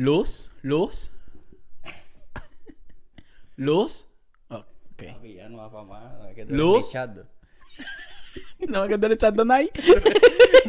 Luz, luz. Luz. Ok. Papi, ya no va pa' más. que Luz. No, que tú eres Chardonnay.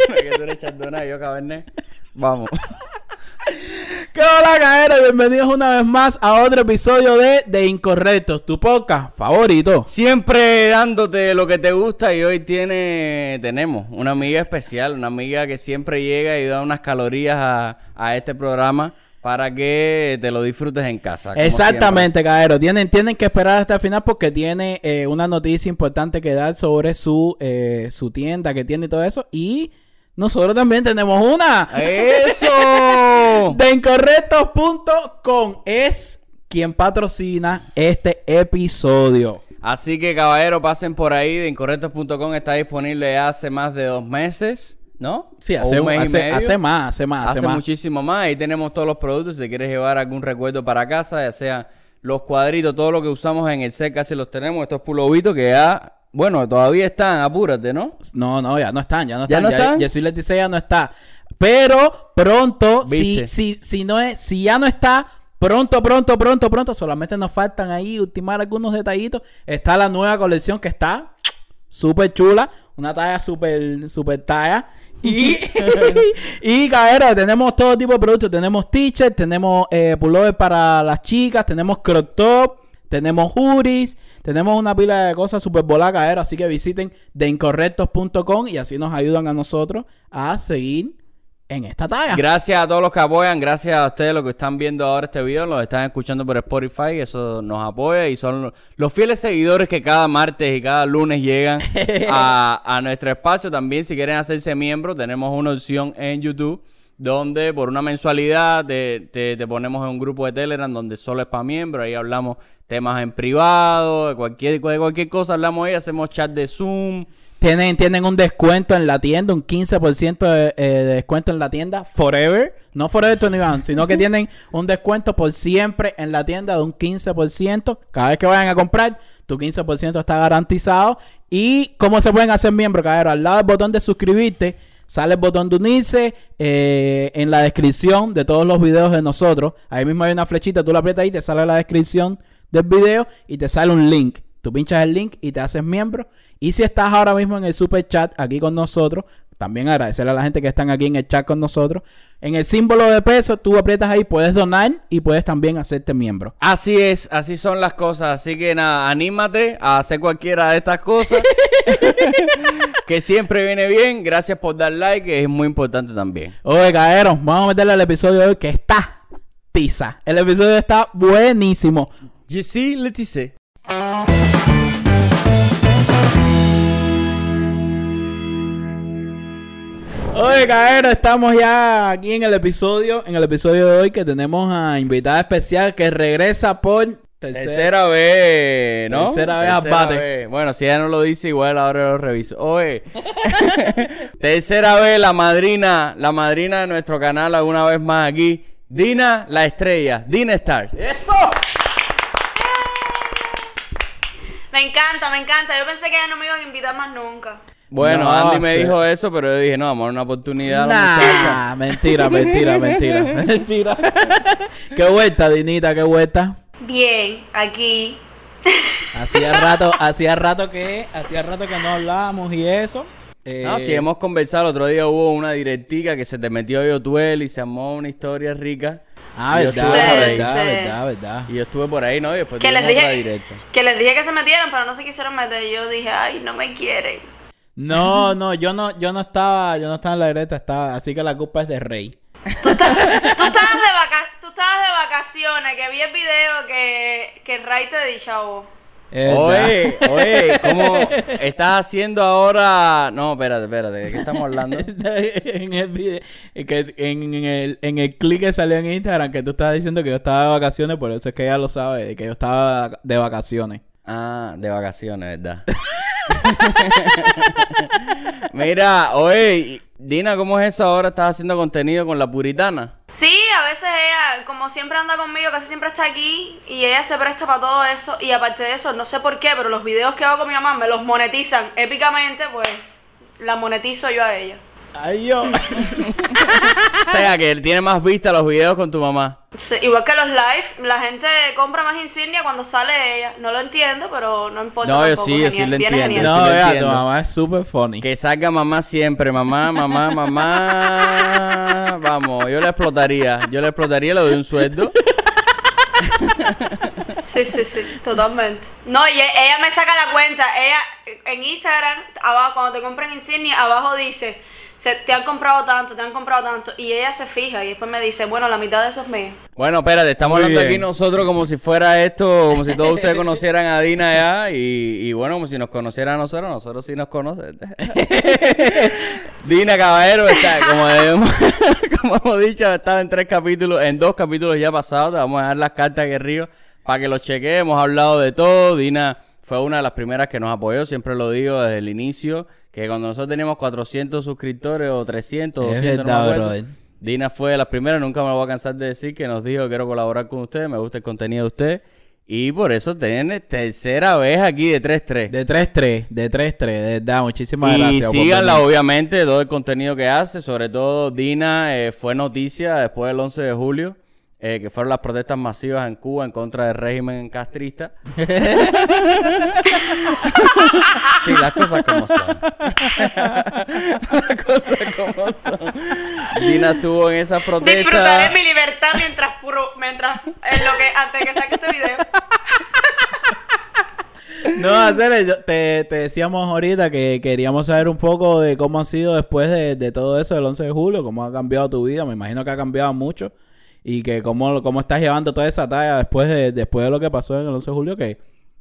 No, que tú eres Chardonnay, yo Cabernet. Vamos. ¿Qué hola, caeros? Bienvenidos una vez más a otro episodio de De Incorrectos, tu podcast favorito. Siempre dándote lo que te gusta y hoy tiene, tenemos una amiga especial, una amiga que siempre llega y da unas calorías a, a este programa para que te lo disfrutes en casa. Exactamente, caeros. Tienen, tienen que esperar hasta el final porque tiene eh, una noticia importante que dar sobre su, eh, su tienda que tiene y todo eso. Y nosotros también tenemos una. ¡Eso! De incorrectos.com es quien patrocina este episodio. Así que, caballero, pasen por ahí. De incorrectos.com está disponible hace más de dos meses, ¿no? Sí, hace, un mes y hace, medio. hace más, hace más, hace, Hace más. muchísimo más. Ahí tenemos todos los productos. Si te quieres llevar algún recuerdo para casa, ya sea los cuadritos, todo lo que usamos en el set, casi los tenemos. Estos pulovitos que ya, bueno, todavía están, apúrate, ¿no? No, no, ya no están, ya no ¿Ya están. no están? Jesús Leticia ya no está. Pero pronto, si, si, si, no es, si ya no está, pronto, pronto, pronto, pronto, solamente nos faltan ahí ultimar algunos detallitos. Está la nueva colección que está súper chula, una talla súper, súper talla. Y, y cabrón, tenemos todo tipo de productos. Tenemos t-shirts, tenemos eh, pullover para las chicas, tenemos crop top, tenemos hoodies, tenemos una pila de cosas voladas, cabrón. Así que visiten deincorrectos.com y así nos ayudan a nosotros a seguir en esta talla. Gracias a todos los que apoyan, gracias a ustedes los que están viendo ahora este video, los están escuchando por Spotify, eso nos apoya y son lo- los fieles seguidores que cada martes y cada lunes llegan a, a nuestro espacio. También si quieren hacerse miembro, tenemos una opción en YouTube donde por una mensualidad te, te- te ponemos en un grupo de Telegram donde solo es para miembros, ahí hablamos temas en privado, de cualquier, de cualquier cosa hablamos ahí, hacemos chat de Zoom. Tienen, tienen un descuento en la tienda, un 15% de, eh, de descuento en la tienda Forever. No Forever 21, sino que tienen un descuento por siempre en la tienda de un 15%. Cada vez que vayan a comprar, tu 15% está garantizado. ¿Y cómo se pueden hacer miembros, cabrón? Al lado del botón de suscribirte, sale el botón de unirse. eh, en la descripción de todos los videos de nosotros, ahí mismo hay una flechita, tú la aprietas ahí, te sale la descripción del video y te sale un link. Tú pinchas el link y te haces miembro. Y si estás ahora mismo en el super chat aquí con nosotros, también agradecerle a la gente que están aquí en el chat con nosotros. En el símbolo de peso, tú aprietas ahí, puedes donar y puedes también hacerte miembro. Así es, así son las cosas. Así que nada, anímate a hacer cualquiera de estas cosas. que siempre viene bien. Gracias por dar like, que es muy importante también. Oye, caeros, vamos a meterle al episodio de hoy que está tiza. El episodio está buenísimo. Jessy Letice. Oye, caeros, estamos ya aquí en el episodio, en el episodio de hoy que tenemos a invitada especial que regresa por tercera, Tercera vez, ¿no? Tercera vez a bate. vez. Bueno, si ella no lo dice, igual ahora lo reviso. Oye, tercera vez la madrina, la madrina de nuestro canal, alguna vez más aquí. Dina la estrella, Dina Stars. ¡Eso! Me encanta, me encanta. Yo pensé que ya no me iban a invitar más nunca. Bueno, No, Andy me sí. dijo eso, pero yo dije, no, vamos a dar una oportunidad a la muchacha. Nah, mentira, mentira, mentira, mentira. qué vuelta, Dinita, qué vuelta. Bien, aquí. Hacía rato, hacía rato que, hacía rato que no hablábamos y eso. Eh, No, si hemos conversado, el otro día hubo una directica que se te metió a Yotuel y se armó una historia rica. Ah, verdad, ahí. verdad, Sí. verdad, verdad. Y yo estuve por ahí, ¿no? Y después Que les dije directa. que les dije que se metieran, pero no se quisieron meter. Y yo dije, ay, no me quieren. No, no, yo no, yo no estaba, yo no estaba en la directa, estaba, así que la culpa es de Rey. Tú, estás- tú estabas de vaca tú estabas de vacaciones, que vi el video que, que Ray te. Es Oye, oye, ¿cómo estás haciendo ahora? No, espérate, espérate, ¿de qué estamos hablando? en el video, en, que- en- en el, en el clip que salió en Instagram que tú estabas diciendo que yo estaba de vacaciones, por eso es que ella lo sabe, que yo estaba de vacaciones. Ah, de vacaciones, ¿verdad? Mira, oye, Dina, ¿cómo es eso ahora? ¿Estás haciendo contenido con la puritana? Sí, a veces ella, como siempre anda conmigo, casi siempre está aquí y ella se presta para todo eso. Y aparte de eso, no sé por qué, pero los videos que hago con mi mamá me los monetizan épicamente, pues la monetizo yo a ella. Ay, yo. O sea, que tiene más vista los videos con tu mamá. Sí, igual que los live, la gente compra más insignia cuando sale ella. No lo entiendo, pero no importa. No, yo tampoco, sí, yo sí lo entiendo. genial. sí No, lo vea, tu mamá es súper funny. Que salga mamá siempre, mamá, mamá, mamá. Vamos, yo le explotaría. Yo le explotaría, le doy un sueldo. Sí, sí, sí, totalmente. No, y e- ella me saca la cuenta. Ella en Instagram, abajo, cuando te compran insignia, abajo dice, se, te han comprado tanto, te han comprado tanto. Y ella se fija y después me dice, bueno, la mitad de eso es mío. Bueno, espérate, estamos Muy hablando bien. aquí nosotros como si fuera esto, como si todos ustedes conocieran a Dina ya. Y, y bueno, como si nos conocieran a nosotros, nosotros sí nos conocen. Dina Caballero está, como, hemos- como hemos dicho, estaba en tres capítulos, en dos capítulos ya pasados. Te vamos a dejar las cartas aquí arriba para que los chequees. Hemos hablado de todo. Dina fue una de las primeras que nos apoyó, siempre lo digo desde el inicio. Que cuando nosotros teníamos 400 suscriptores o 300, Es 200, no me acuerdo. Dina fue de las primeras, nunca me lo voy a cansar de decir, que nos dijo quiero colaborar con ustedes, me gusta el contenido de ustedes. Y por eso tienen tercera vez aquí de 3-3. De 3-3, de 3-3, de verdad, muchísimas Y gracias. por síganla, obviamente, todo el contenido que hace. Sobre todo, Dina eh, fue noticia después del 11 de julio, eh, que fueron las protestas masivas en Cuba en contra del régimen castrista. sí, las cosas como son. las cosas como son. Dina estuvo en esas protestas. Disfrutaré mi libertad mientras puro, mientras en lo que antes de que saque este video. No, hacer, yo- te, te decíamos ahorita que queríamos saber un poco de cómo ha sido después de, de todo eso del 11 de julio, cómo ha cambiado tu vida. Me imagino que ha cambiado mucho y que cómo, cómo estás llevando toda esa talla después de, después de lo que pasó en el 11 de julio, que,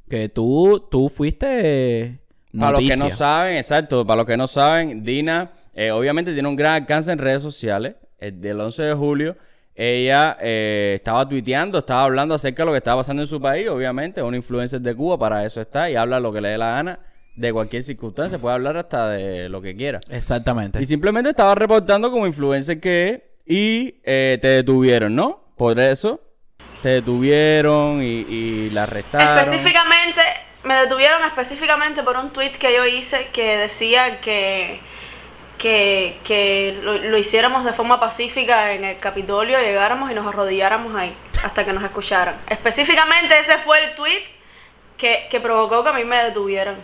que tú, tú fuiste eh, Para los que noticia. no saben, exacto, para los que no saben, Dina eh, obviamente tiene un gran alcance en redes sociales. El del 11 de julio, ella eh, estaba tuiteando, estaba hablando acerca de lo que estaba pasando en su país, obviamente, una influencer de Cuba, para eso está, y habla lo que le dé la gana de cualquier circunstancia, puede hablar hasta de lo que quiera. Exactamente. Y simplemente estaba reportando como influencer que es y eh, te detuvieron, ¿no? Por eso te detuvieron y, y la arrestaron. Específicamente, me detuvieron específicamente por un tweet que yo hice que decía que, que, que lo, lo hiciéramos de forma pacífica en el Capitolio, llegáramos y nos arrodilláramos ahí hasta que nos escucharan. Específicamente ese fue el tweet que, que provocó que a mí me detuvieran.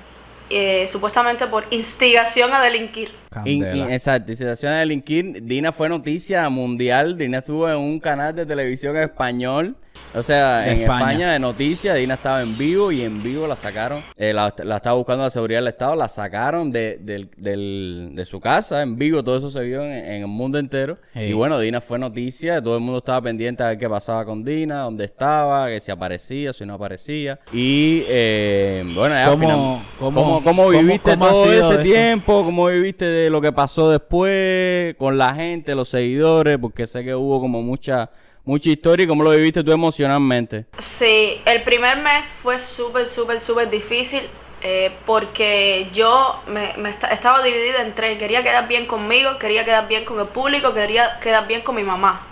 Eh, supuestamente por instigación a delinquir. In- exacto, incitación a delinquir. Dina fue noticia mundial. Dina estuvo en un canal de televisión español. O sea, De en España. España. de noticias. Dina estaba en vivo y en vivo la sacaron. eh, la, la estaba buscando la seguridad del Estado. La sacaron de, del- del- de su casa en vivo. Todo eso se vio en, en el mundo entero. Y bueno, Dina fue noticia. Todo el mundo estaba pendiente a ver qué pasaba con Dina, dónde estaba, que si aparecía, si no aparecía. Y eh, bueno, ya ¿Cómo- final- cómo- ¿cómo, viviste cómo todo ese eso? tiempo? ¿Cómo viviste de lo que pasó después con la gente, los seguidores? Porque sé que hubo como mucha, mucha historia y cómo lo viviste tú emocionalmente. Sí, el primer mes fue súper, súper, súper difícil eh, porque yo me, me esta- estaba dividida en tres. Quería quedar bien conmigo, quería quedar bien con el público, quería quedar bien con mi mamá.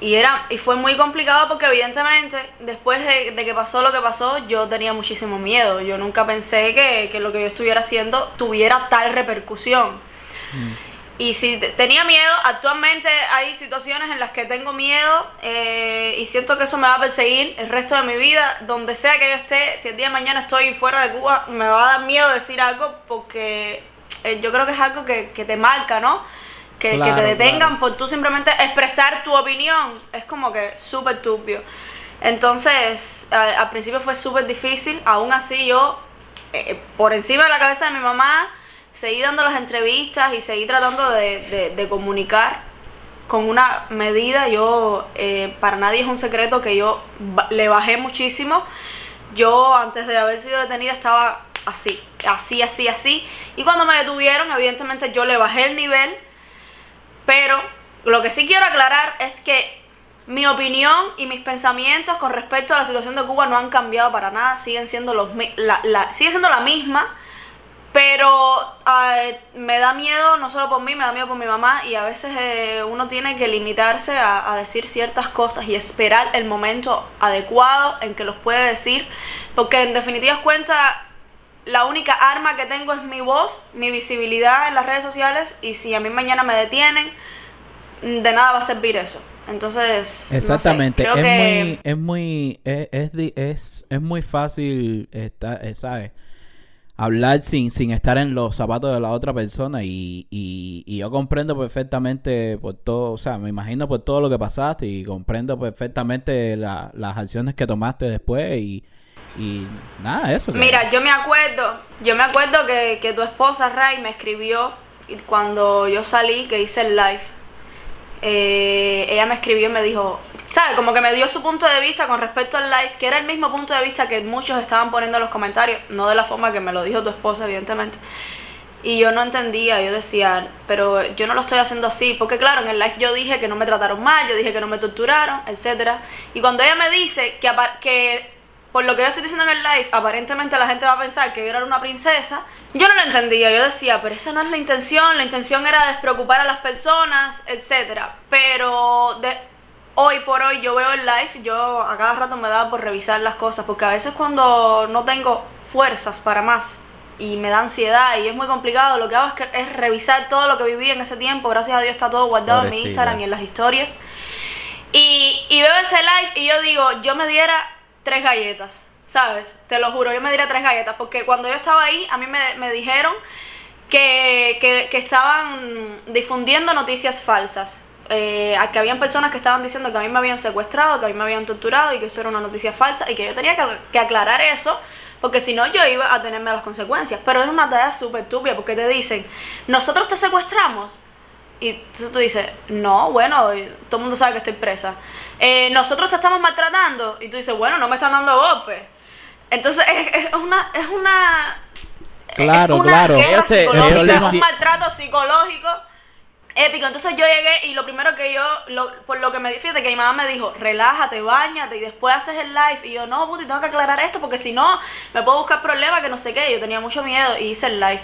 Y, era, y fue muy complicado porque evidentemente después de, de que pasó lo que pasó yo tenía muchísimo miedo. Yo nunca pensé que, que lo que yo estuviera haciendo tuviera tal repercusión. Y si te- tenía miedo, actualmente hay situaciones en las que tengo miedo eh, y siento que eso me va a perseguir el resto de mi vida. Donde sea que yo esté, si el día de mañana estoy fuera de Cuba, me va a dar miedo decir algo porque eh, yo creo que es algo que, que te marca, ¿no? Que, te detengan claro. por tú simplemente expresar tu opinión. Es como que súper turbio. Entonces, al, al principio fue súper difícil. Aún así, yo, eh, por encima de la cabeza de mi mamá, seguí dando las entrevistas y seguí tratando de, de- comunicar con una medida. Yo, eh, para nadie es un secreto que yo le bajé muchísimo. Yo, antes de haber sido detenida, estaba así, así, así, así. Y cuando me detuvieron, evidentemente yo le bajé el nivel. Pero lo que sí quiero aclarar es que mi opinión y mis pensamientos con respecto a la situación de Cuba no han cambiado para nada, siguen siendo los la, la- sigue siendo la misma, pero eh, me da miedo no solo por mí, me da miedo por mi mamá y a veces eh, uno tiene que limitarse a, a decir ciertas cosas y esperar el momento adecuado en que los puede decir, porque en definitivas cuentas la única arma que tengo es mi voz, mi visibilidad en las redes sociales y si a mí mañana me detienen, de nada va a servir eso. Entonces, no sé, Exactamente, creo es que- muy, es muy, es, es, es, es muy fácil, esta- eh, ¿sabes? Hablar sin, sin estar en los zapatos de la otra persona y, y, y yo comprendo perfectamente por todo, o sea, me imagino por todo lo que pasaste y comprendo perfectamente la- las acciones que tomaste después y, y nada, eso. Mira, yo me acuerdo, yo me acuerdo que, que tu esposa Ray me escribió cuando yo salí, que hice el live, eh, ella me escribió y me dijo, ¿sabes? Como que me dio su punto de vista con respecto al live, que era el mismo punto de vista que muchos estaban poniendo en los comentarios, no de la forma que me lo dijo tu esposa, evidentemente. Y yo no entendía, yo decía, pero yo no lo estoy haciendo así, porque claro, en el live yo dije que no me trataron mal, yo dije que no me torturaron, etcétera. Y cuando ella me dice que, que por lo que yo estoy diciendo en el live, aparentemente la gente va a pensar que yo era una princesa, yo no lo entendía, yo decía, pero esa no es la intención, la intención era despreocupar a las personas, etcétera. Pero de, hoy por hoy yo veo el live, yo a cada rato me da por revisar las cosas, porque a veces cuando no tengo fuerzas para más y me da ansiedad y es muy complicado, lo que hago es, que, es revisar todo lo que viví en ese tiempo, gracias a Dios está todo guardado en mi. Instagram y en las historias. Y, y veo ese live y yo digo, yo me diera tres galletas, ¿sabes? Te lo juro, yo me diera tres galletas, porque cuando yo estaba ahí, a mí me, me dijeron que, que, que estaban difundiendo noticias falsas. Eh, a que habían personas que estaban diciendo que a mí me habían secuestrado, que a mí me habían torturado y que eso era una noticia falsa y que yo tenía que, que aclarar eso porque si no yo iba a tenerme las consecuencias. Pero es una tarea súper estúpida porque te dicen, nosotros te secuestramos. Y entonces tú dices, no, bueno, todo el mundo sabe que estoy presa. Eh, nosotros te estamos maltratando. Y tú dices, bueno, no me están dando golpes. Entonces es, es una... Es una Claro, es una claro. guerra psicológica, es un maltrato psicológico épico. Entonces yo llegué y lo primero que yo, lo- por lo que me fíjate que mi mamá me dijo, relájate, bañate y después haces el live. Y yo, no, puti, tengo que aclarar esto porque si no, me puedo buscar problemas que no sé qué. Yo tenía mucho miedo y hice el live.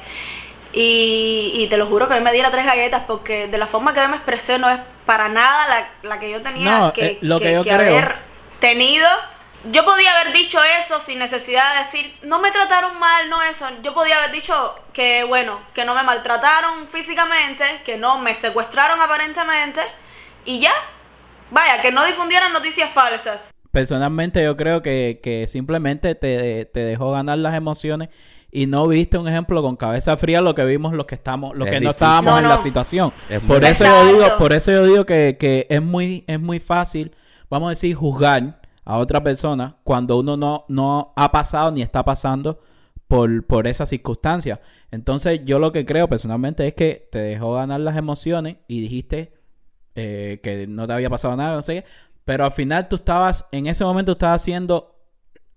Y, y te lo juro que a mí me diera tres galletas porque de la forma que yo me expresé no es para nada la, la que yo tenía No, que, eh, lo que yo creo- haber tenido. Yo podía haber dicho eso sin necesidad de decir, no me trataron mal, no eso. Yo podía haber dicho que, bueno, que no me maltrataron físicamente, que no me secuestraron aparentemente, y ya. Vaya, que no difundieran noticias falsas. Personalmente yo creo que, que simplemente te, te dejó ganar las emociones y no viste un ejemplo con cabeza fría lo que vimos los que estamos, los Es que no estábamos No, en no. la situación. Es por eso yo digo, por eso yo digo que, que es muy, es muy fácil, vamos a decir, juzgar a otra persona cuando uno no, no ha pasado ni está pasando por, por esa circunstancia. Entonces, yo lo que creo personalmente es que te dejó ganar las emociones y dijiste eh, que no te había pasado nada, no sé qué. Pero al final tú estabas, en ese momento estabas haciendo,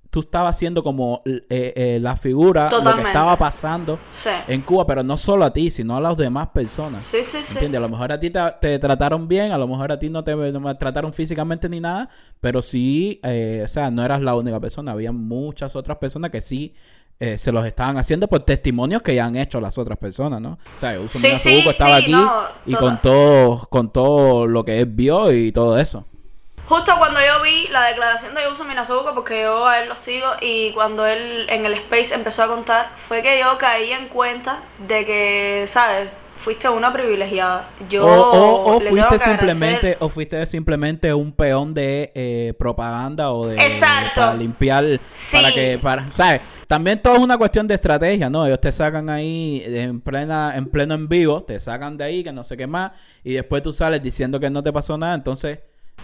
tú estabas haciendo como eh, eh, la figura, lo que estaba pasando Sí. en Cuba, pero no solo a ti, sino a las demás personas. Sí, sí, sí. ¿Entiendes? A lo mejor a ti te, te trataron bien, a lo mejor a ti no te no maltrataron físicamente ni nada, pero sí, eh, o sea, no eras la única persona, había muchas otras personas que sí eh, se los estaban haciendo por testimonios que ya han hecho las otras personas, ¿no? O sea, Uso Sí, sí, estaba sí, aquí no, y toda- con todo, con todo lo que él vio y todo eso. Justo cuando yo vi la declaración de Uso Minazuko, porque yo a él lo sigo, y cuando él en el Space empezó a contar, fue que yo caí en cuenta de que, ¿sabes? Fuiste una privilegiada. Yo o o, o le tengo fuiste agradecer- simplemente, o fuiste simplemente un peón de eh, propaganda o de Exacto. para limpiar, Sí. para que, para, ¿sabes? También todo es una cuestión de estrategia, ¿no? Ellos te sacan ahí en plena, en pleno en vivo, te sacan de ahí, que no sé qué más, y después tú sales diciendo que no te pasó nada, entonces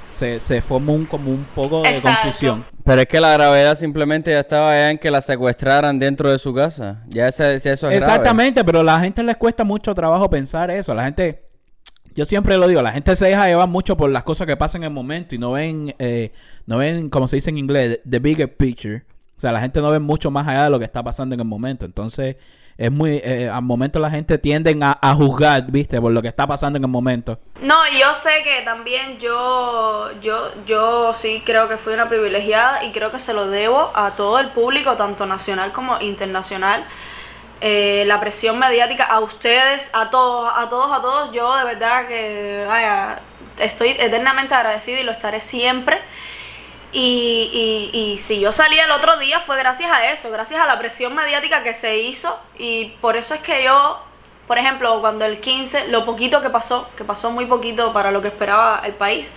se, se forma un, como un poco de Exacto. confusión. Pero es que la gravedad simplemente ya estaba ya en que la secuestraran dentro de su casa. Ya, ese, ya eso es grave. Exactamente, pero a la gente les cuesta mucho trabajo pensar eso. La gente, yo siempre lo digo, la gente se deja llevar mucho por las cosas que pasan en el momento y no ven, eh, no ven, como se dice en inglés, the bigger picture. O sea, la gente no ve mucho más allá de lo que está pasando en el momento. Entonces, es muy, eh, al momento la gente tienden a, a juzgar, viste, por lo que está pasando en el momento. No, yo sé que también yo, yo, yo sí creo que fui una privilegiada y creo que se lo debo a todo el público, tanto nacional como internacional. Eh, la presión mediática a ustedes, a todos, a todos, a todos, yo de verdad que, estoy eternamente agradecida y lo estaré siempre. Y, y, si yo salí el otro día fue gracias a eso, gracias a la presión mediática que se hizo y por eso es que yo por ejemplo, cuando el 15, lo poquito que pasó, que pasó muy poquito para lo que esperaba el país,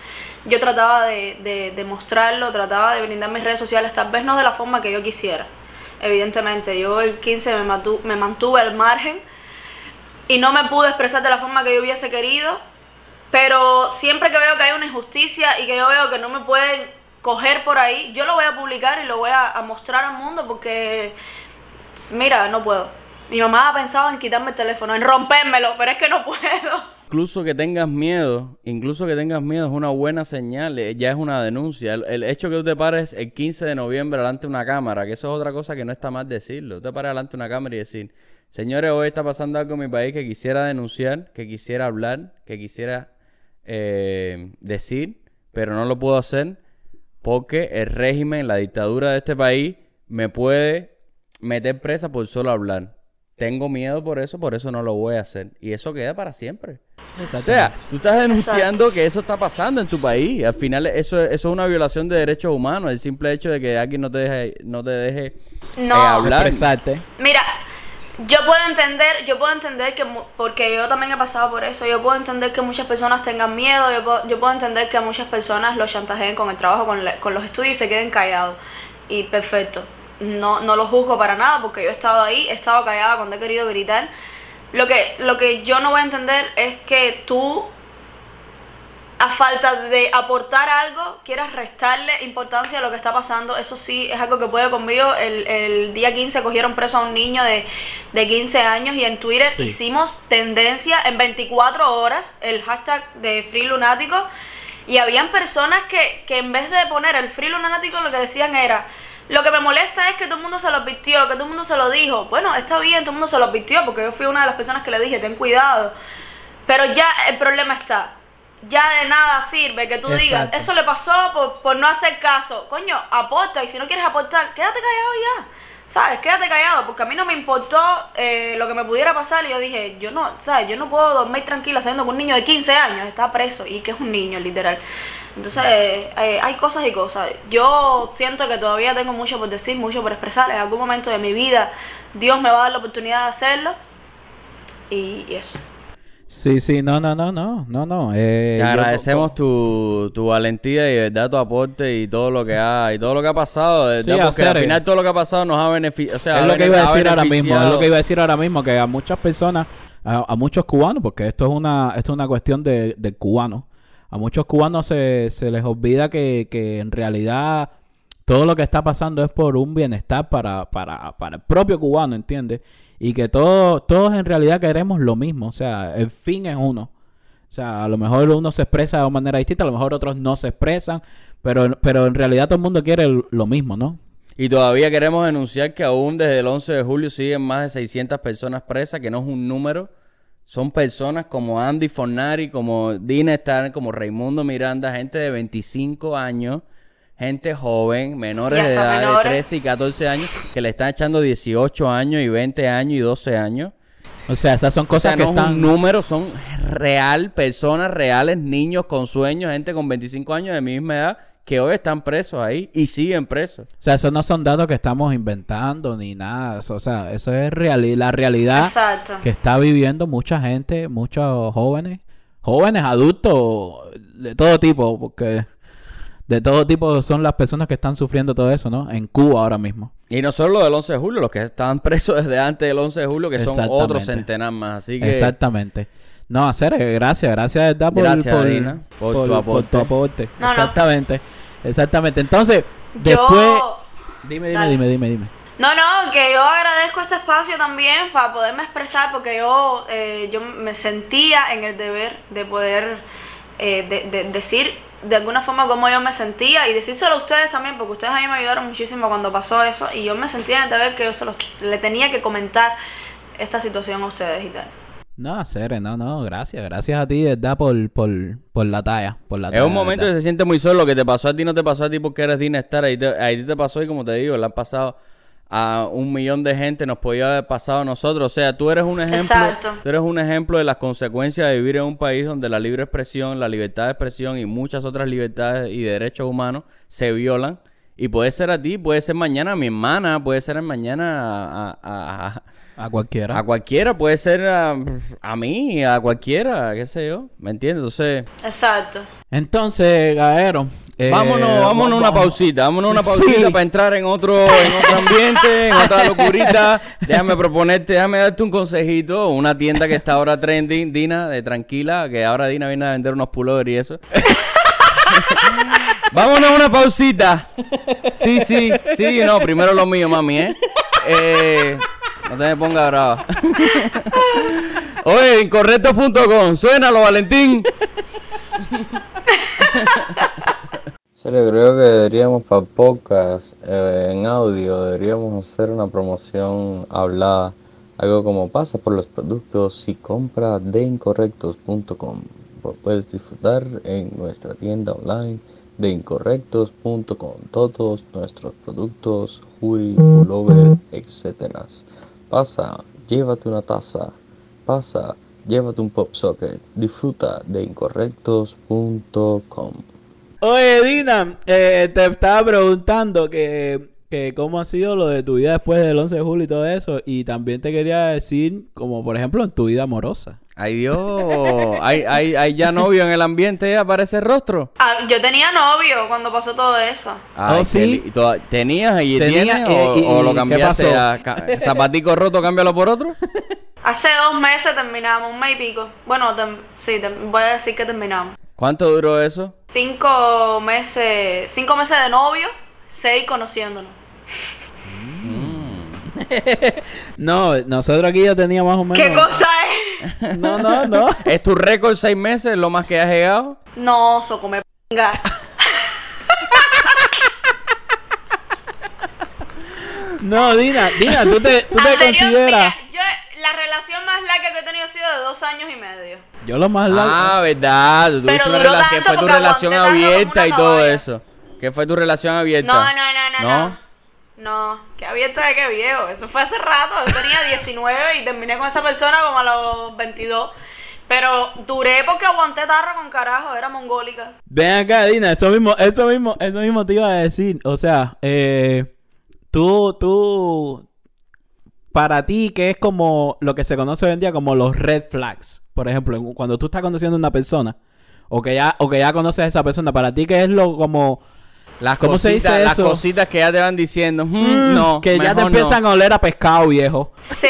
yo trataba de, de, de mostrarlo, trataba de brindar mis redes sociales, tal vez no de la forma que yo quisiera. Evidentemente, yo el 15 me, mantu- me mantuve al margen y no me pude expresar de la forma que yo hubiese querido, pero siempre que veo que hay una injusticia y que yo veo que no me pueden coger por ahí, yo lo voy a publicar y lo voy a, mostrar al mundo porque, mira, no puedo. Mi mamá ha pensado en quitarme el teléfono, en rompérmelo, pero es que no puedo. Incluso que tengas miedo, incluso que tengas miedo es una buena señal, eh, ya es una denuncia. El, hecho que tú te pares el 15 de noviembre delante de una cámara, que eso es otra cosa que no está mal decirlo. Te pares delante de una cámara y decir, señores, hoy está pasando algo en mi país que quisiera denunciar, que quisiera hablar, que quisiera eh, decir, pero no lo puedo hacer porque el régimen, la dictadura de este país me puede meter presa por solo hablar. Tengo miedo por eso, por eso no lo voy a hacer. Y eso queda para siempre. O sea, tú estás denunciando que eso está pasando en tu país. Al final eso, eso es una violación de derechos humanos. El simple hecho de que alguien no te deje, no te deje eh, No. hablar. expresarte. Mira, yo puedo entender, yo puedo entender que, porque yo también he pasado por eso, yo puedo entender que muchas personas tengan miedo, yo puedo, yo puedo entender que muchas personas los chantajeen con el trabajo, con, con los estudios y se queden callados. Y perfecto, no, no lo juzgo para nada porque yo he estado ahí, he estado callada cuando he querido gritar. Lo que, lo que yo no voy a entender es que tú a falta de aportar algo, quieras restarle importancia a lo que está pasando. Eso sí, es algo que puede conmigo. El, el día 15 cogieron preso a un niño de, de 15 años y en Twitter Sí. hicimos tendencia en 24 horas, el hashtag de Free Lunático. Y habían personas que, que en vez de poner el Free Lunático lo que decían era... Lo que me molesta es que todo el mundo se lo advirtió, que todo el mundo se lo dijo. Bueno, está bien, todo el mundo se lo advirtió porque yo fui una de las personas que le dije, ten cuidado. Pero ya el problema está. Ya de nada sirve que tú digas, eso le pasó por, por no hacer caso. Coño, aporta y si no quieres aportar, quédate callado ya. ¿Sabes? Quédate callado porque a mí no me importó eh, lo que me pudiera pasar y yo dije, yo no, ¿sabes? Yo no puedo dormir tranquila sabiendo que un niño de 15 años está preso y que es un niño, literal. Entonces, eh, hay cosas y cosas. Yo siento que todavía tengo mucho por decir, mucho por expresar. En algún momento de mi vida, Dios me va a dar la oportunidad de hacerlo. Y, y eso. Sí, sí, no, no, no, no, no, no. Eh, Te yo- agradecemos tu, tu valentía y verdad tu aporte y todo lo que ha y todo lo que ha pasado, de Sí, porque al final eh. todo lo que ha pasado nos ha beneficiado, sea, es lo que iba a decir ahora mismo, es lo que iba a decir ahora mismo, que a muchas personas, a, a muchos cubanos, porque esto es una, esto es una cuestión de, de cubanos, a muchos cubanos se, se les olvida que, que en realidad todo lo que está pasando es por un bienestar para, para, para el propio cubano, ¿entiendes? Y que todos, todos en realidad queremos lo mismo, o sea, el fin es uno. O sea, a lo mejor uno se expresa de una manera distinta, a lo mejor otros no se expresan, pero, pero en realidad todo el mundo quiere lo mismo, ¿no? Y todavía queremos denunciar que aún desde el 11 de julio siguen más de 600 personas presas, que no es un número. Son personas como Andy Fornari, como Dina Star, como Raimundo Miranda, gente de 25 años, gente joven, menores de edad de menores. 13 y 14 años, que le están echando 18 años y 20 años y 12 años. O sea, esas son O cosas sea, que no es están... un número, son real, personas reales, niños con sueños, gente con 25 años de mi misma edad, que hoy están presos ahí y siguen presos. O sea, esos no son datos que estamos inventando ni nada. O sea, eso es reali- la realidad Exacto. que está viviendo mucha gente, muchos jóvenes, jóvenes, adultos, de todo tipo, porque de todo tipo son las personas que están sufriendo todo eso, ¿no? En Cuba ahora mismo. Y no solo los del 11 de julio, los que estaban presos desde antes del 11 de julio, que son otros centenar más. Así que Exactamente. No, hacer, eh, gracias, gracias de verdad por, Gracias, por, Dina, por tu aporte. tu aporte. No, no. Exactamente, exactamente. Entonces, después... Yo... Dime, dime, Dale. dime, dime, dime. No, no, que yo agradezco este espacio también para poderme expresar porque yo, eh, yo me sentía en el deber de poder eh, de, de- decir de alguna forma cómo yo me sentía y decírselo a ustedes también porque ustedes a mí me ayudaron muchísimo cuando pasó eso y yo me sentía en el deber que yo se los, le tenía que comentar esta situación a ustedes y tal. No, Cere, no, no, gracias. Gracias a ti, de verdad, por, por, por la talla. Por la es talla, un momento de que se siente muy solo. Lo que te pasó a ti no te pasó a ti porque eres Dina Star. Ahí te, ahí te pasó y como te digo, le han pasado a un millón de gente. Nos podía haber pasado a nosotros. O sea, tú eres un ejemplo. Exacto. Tú eres un ejemplo de las consecuencias de vivir en un país donde la libre expresión, la libertad de expresión y muchas otras libertades y derechos humanos se violan. Y puede ser a ti, puede ser mañana a mi hermana, puede ser mañana a, a- a- A cualquiera. A cualquiera, puede ser a, a mí, a cualquiera, qué sé yo, ¿me entiendes? Entonces, Exacto. Entonces, Gaero. eh, vámonos, vámonos a una pausita, vámonos a una Sí. pausita para entrar en otro, en otro ambiente, en otra locurita. Déjame proponerte, déjame darte un consejito, una tienda que está ahora trending, Dina, de tranquila, que ahora Dina viene a vender unos pullovers y eso. Vámonos a una pausita. Sí, sí, sí, no, primero lo mío, mami, ¿eh? eh no te me pongas brava. Oye, incorrecto.com, suénalo, Valentín. serio, creo que deberíamos para podcast eh, en audio, deberíamos hacer una promoción hablada, algo como pasa por los productos y compra de incorrectos.com. Puedes disfrutar en nuestra tienda online de incorrectos.com todos nuestros productos, hoodie, pullover, etc. Pasa, llévate una taza, pasa, llévate un pop socket, disfruta de incorrectos.com. Oye, Dina, eh, te estaba preguntando que, que cómo ha sido lo de tu vida después del 11 de julio y todo eso. Y también te quería decir, como por ejemplo, en tu vida amorosa. Ay Dios, ¿hay, hay, hay ya novio en el ambiente? ¿Aparece el rostro? Ah, yo tenía novio cuando pasó todo eso. Ay, Oh, sí. li- ¿y toda- ¿Tenías y Tenía, tienes? eh, o, y- o lo y ¿qué cambiaste a ca- zapatico roto, cámbialo por otro? Hace dos meses terminamos, un mes y pico. Bueno, tem- sí, tem- voy a decir que terminamos. ¿Cuánto duró eso? Cinco meses, cinco meses de novio, seis conociéndonos. No, nosotros aquí ya teníamos más o menos. ¿Qué cosa es? No, no, no. ¿Es tu récord seis meses, lo más que has llegado? No, soco me pinga. No, Dina, Dina, tú te, tú te Anterior- consideras. mira, yo, la relación más larga que he tenido ha sido de dos años y medio. Yo lo más largo. Ah, verdad. Tú Pero tuviste una duró rela- que tanto fue tu porque relación aguanté tanto abierta y todo eso. ¿Qué fue tu relación abierta? No, no, no, no, no. No, que abierta de qué viejo. Eso fue hace rato. Yo tenía 19 y terminé con esa persona como a los 22. Pero duré porque aguanté tarra con carajo, era mongólica. Ven acá, Dina, eso mismo, eso mismo, eso mismo te iba a decir. O sea, eh, tú, tú, para ti, ¿qué es como lo que se conoce hoy en día como los red flags? Por ejemplo, cuando tú estás conociendo a una persona, o que ya, o que ya conoces a esa persona, para ti, ¿qué es lo como Las ¿Cómo se cositas, dice Las eso? cositas que ya te van diciendo. "Mm, mm, no, que ya te mejor no". empiezan a oler a pescado viejo? Sí.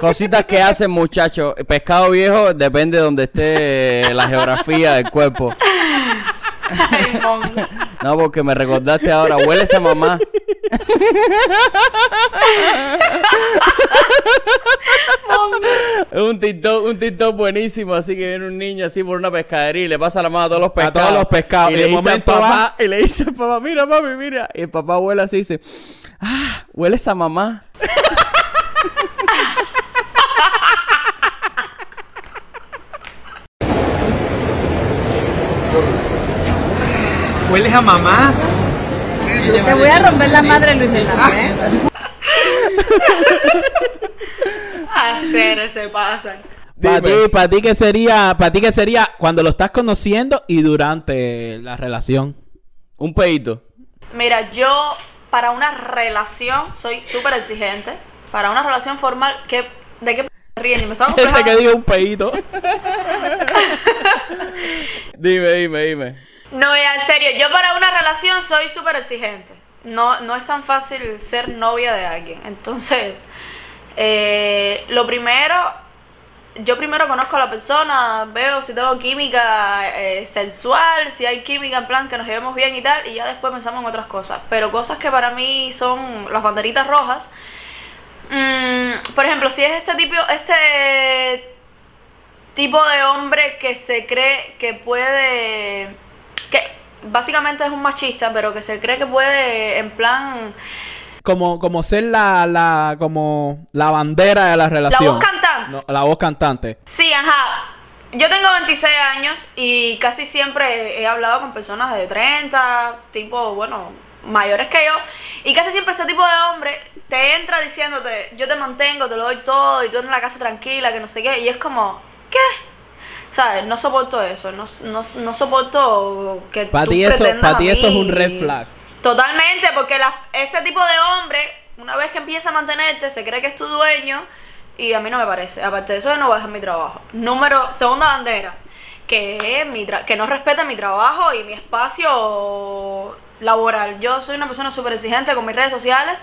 Cositas que hacen, muchachos. Pescado viejo depende de donde esté la geografía del cuerpo. Ay. No, porque me recordaste ahora. Huele esa mamá. Es un TikTok, un TikTok buenísimo, así que viene un niño así por una pescadería y le pasa la mano a todos los pescados. todos los pescados. Y, Y le dice al papá, y le dice al papá, mira papi, mira. Y el papá huele así y dice, ah, huele esa mamá. ¿Hueles a mamá? Te voy a romper la madre, Luis Fernando, ¿eh? Hacer se pasan. Para ti, para ti qué sería, para ti qué sería cuando lo estás conociendo y durante la relación. Un pedito. Mira, yo para una relación soy súper exigente. Para una relación formal, ¿qué, ¿de qué p- se ríen? Y me estaba Este que diga un pedito. Dime, dime, dime. No, en serio, yo para una relación soy súper exigente. No, no es tan fácil ser novia de alguien. Entonces, eh, lo primero, yo primero conozco a la persona, veo si tengo química eh, sexual, si hay química en plan que nos llevemos bien y tal, y ya después pensamos en otras cosas. Pero cosas que para mí son las banderitas rojas. mm, por ejemplo, si es este tipo, este tipo de hombre que se cree que puede que básicamente es un machista pero que se cree que puede en plan Como, como ser la, la, como la bandera de la relación. voz cantante. No, la voz cantante. sí ajá yo tengo 26 años y casi siempre he hablado con personas de 30 tipo bueno mayores que yo y casi siempre este tipo de hombre te entra diciéndote yo te mantengo te lo doy todo y tú en la casa tranquila que no sé qué y es como ¿qué? ¿Sabes? No soporto eso, no, no, no soporto que Pa' tú ti eso- pretendas pa' ti eso es un red flag. Totalmente, porque la- ese tipo de hombre, una vez que empieza a mantenerte, se cree que es tu dueño Y a mí no me parece. Aparte de eso, yo no voy a dejar mi trabajo. Número, segunda bandera, que, mi tra- que no respete mi trabajo y mi espacio laboral. Yo soy una persona súper exigente con mis redes sociales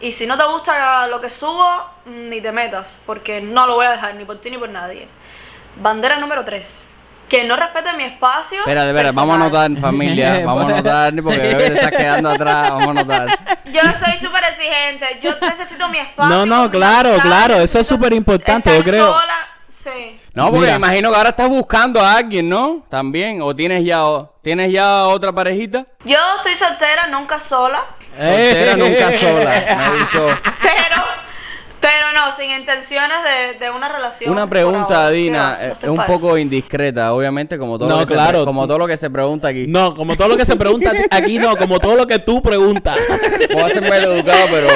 y si no te gusta lo que subo, ni te metas, porque no lo voy a dejar ni por ti ni por nadie. Bandera número 3. Que no respete mi espacio. Espérate, espérate, vamos a anotar familia, vamos a anotar porque que te estás quedando atrás, vamos a anotar. Yo soy súper exigente. Yo necesito mi espacio. No, no, claro, claro, eso es súper importante, estar yo creo. sola, sí. No, porque Mira. me imagino que ahora estás buscando a alguien, ¿no? También, o tienes ya tienes ya otra parejita. Yo estoy soltera, nunca sola. Soltera nunca sola. Me gustó. Pero, pero no, sin intenciones de, de una relación. Una pregunta, ahora. Dina, va, eh, un poco indiscreta, obviamente, como todo, No, lo que se claro. como todo lo que se pregunta aquí. No, como todo lo que se pregunta aquí, no, como todo lo que tú preguntas. Voy a ser mal educado, pero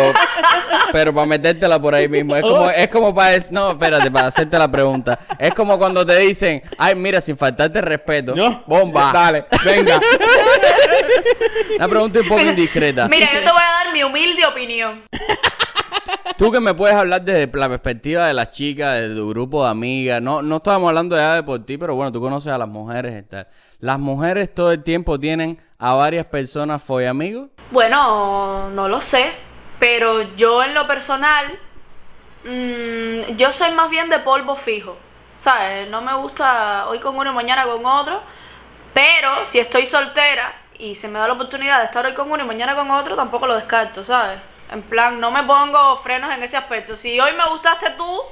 pero para metértela por ahí mismo. Es como, es como para es- no, espérate, para hacerte la pregunta. Es como cuando te dicen, ay, mira, sin faltarte respeto. No. Bomba. Dale, venga. Una pregunta un poco indiscreta. Mira, yo te voy a dar mi humilde opinión. Tú que me puedes hablar desde la perspectiva de las chicas, de tu grupo de amigas. No, no estábamos hablando ya de por ti, pero bueno, tú conoces a las mujeres y tal. Las mujeres todo el tiempo tienen a varias personas follamigos. Bueno, no lo sé. Pero yo en lo personal, mm, yo soy más bien de polvo fijo. ¿Sabes? No me gusta hoy con uno y mañana con otro. Pero si estoy soltera y se me da la oportunidad de estar hoy con uno y mañana con otro, tampoco lo descarto, ¿sabes? En plan, no me pongo frenos en ese aspecto. Si hoy me gustaste tú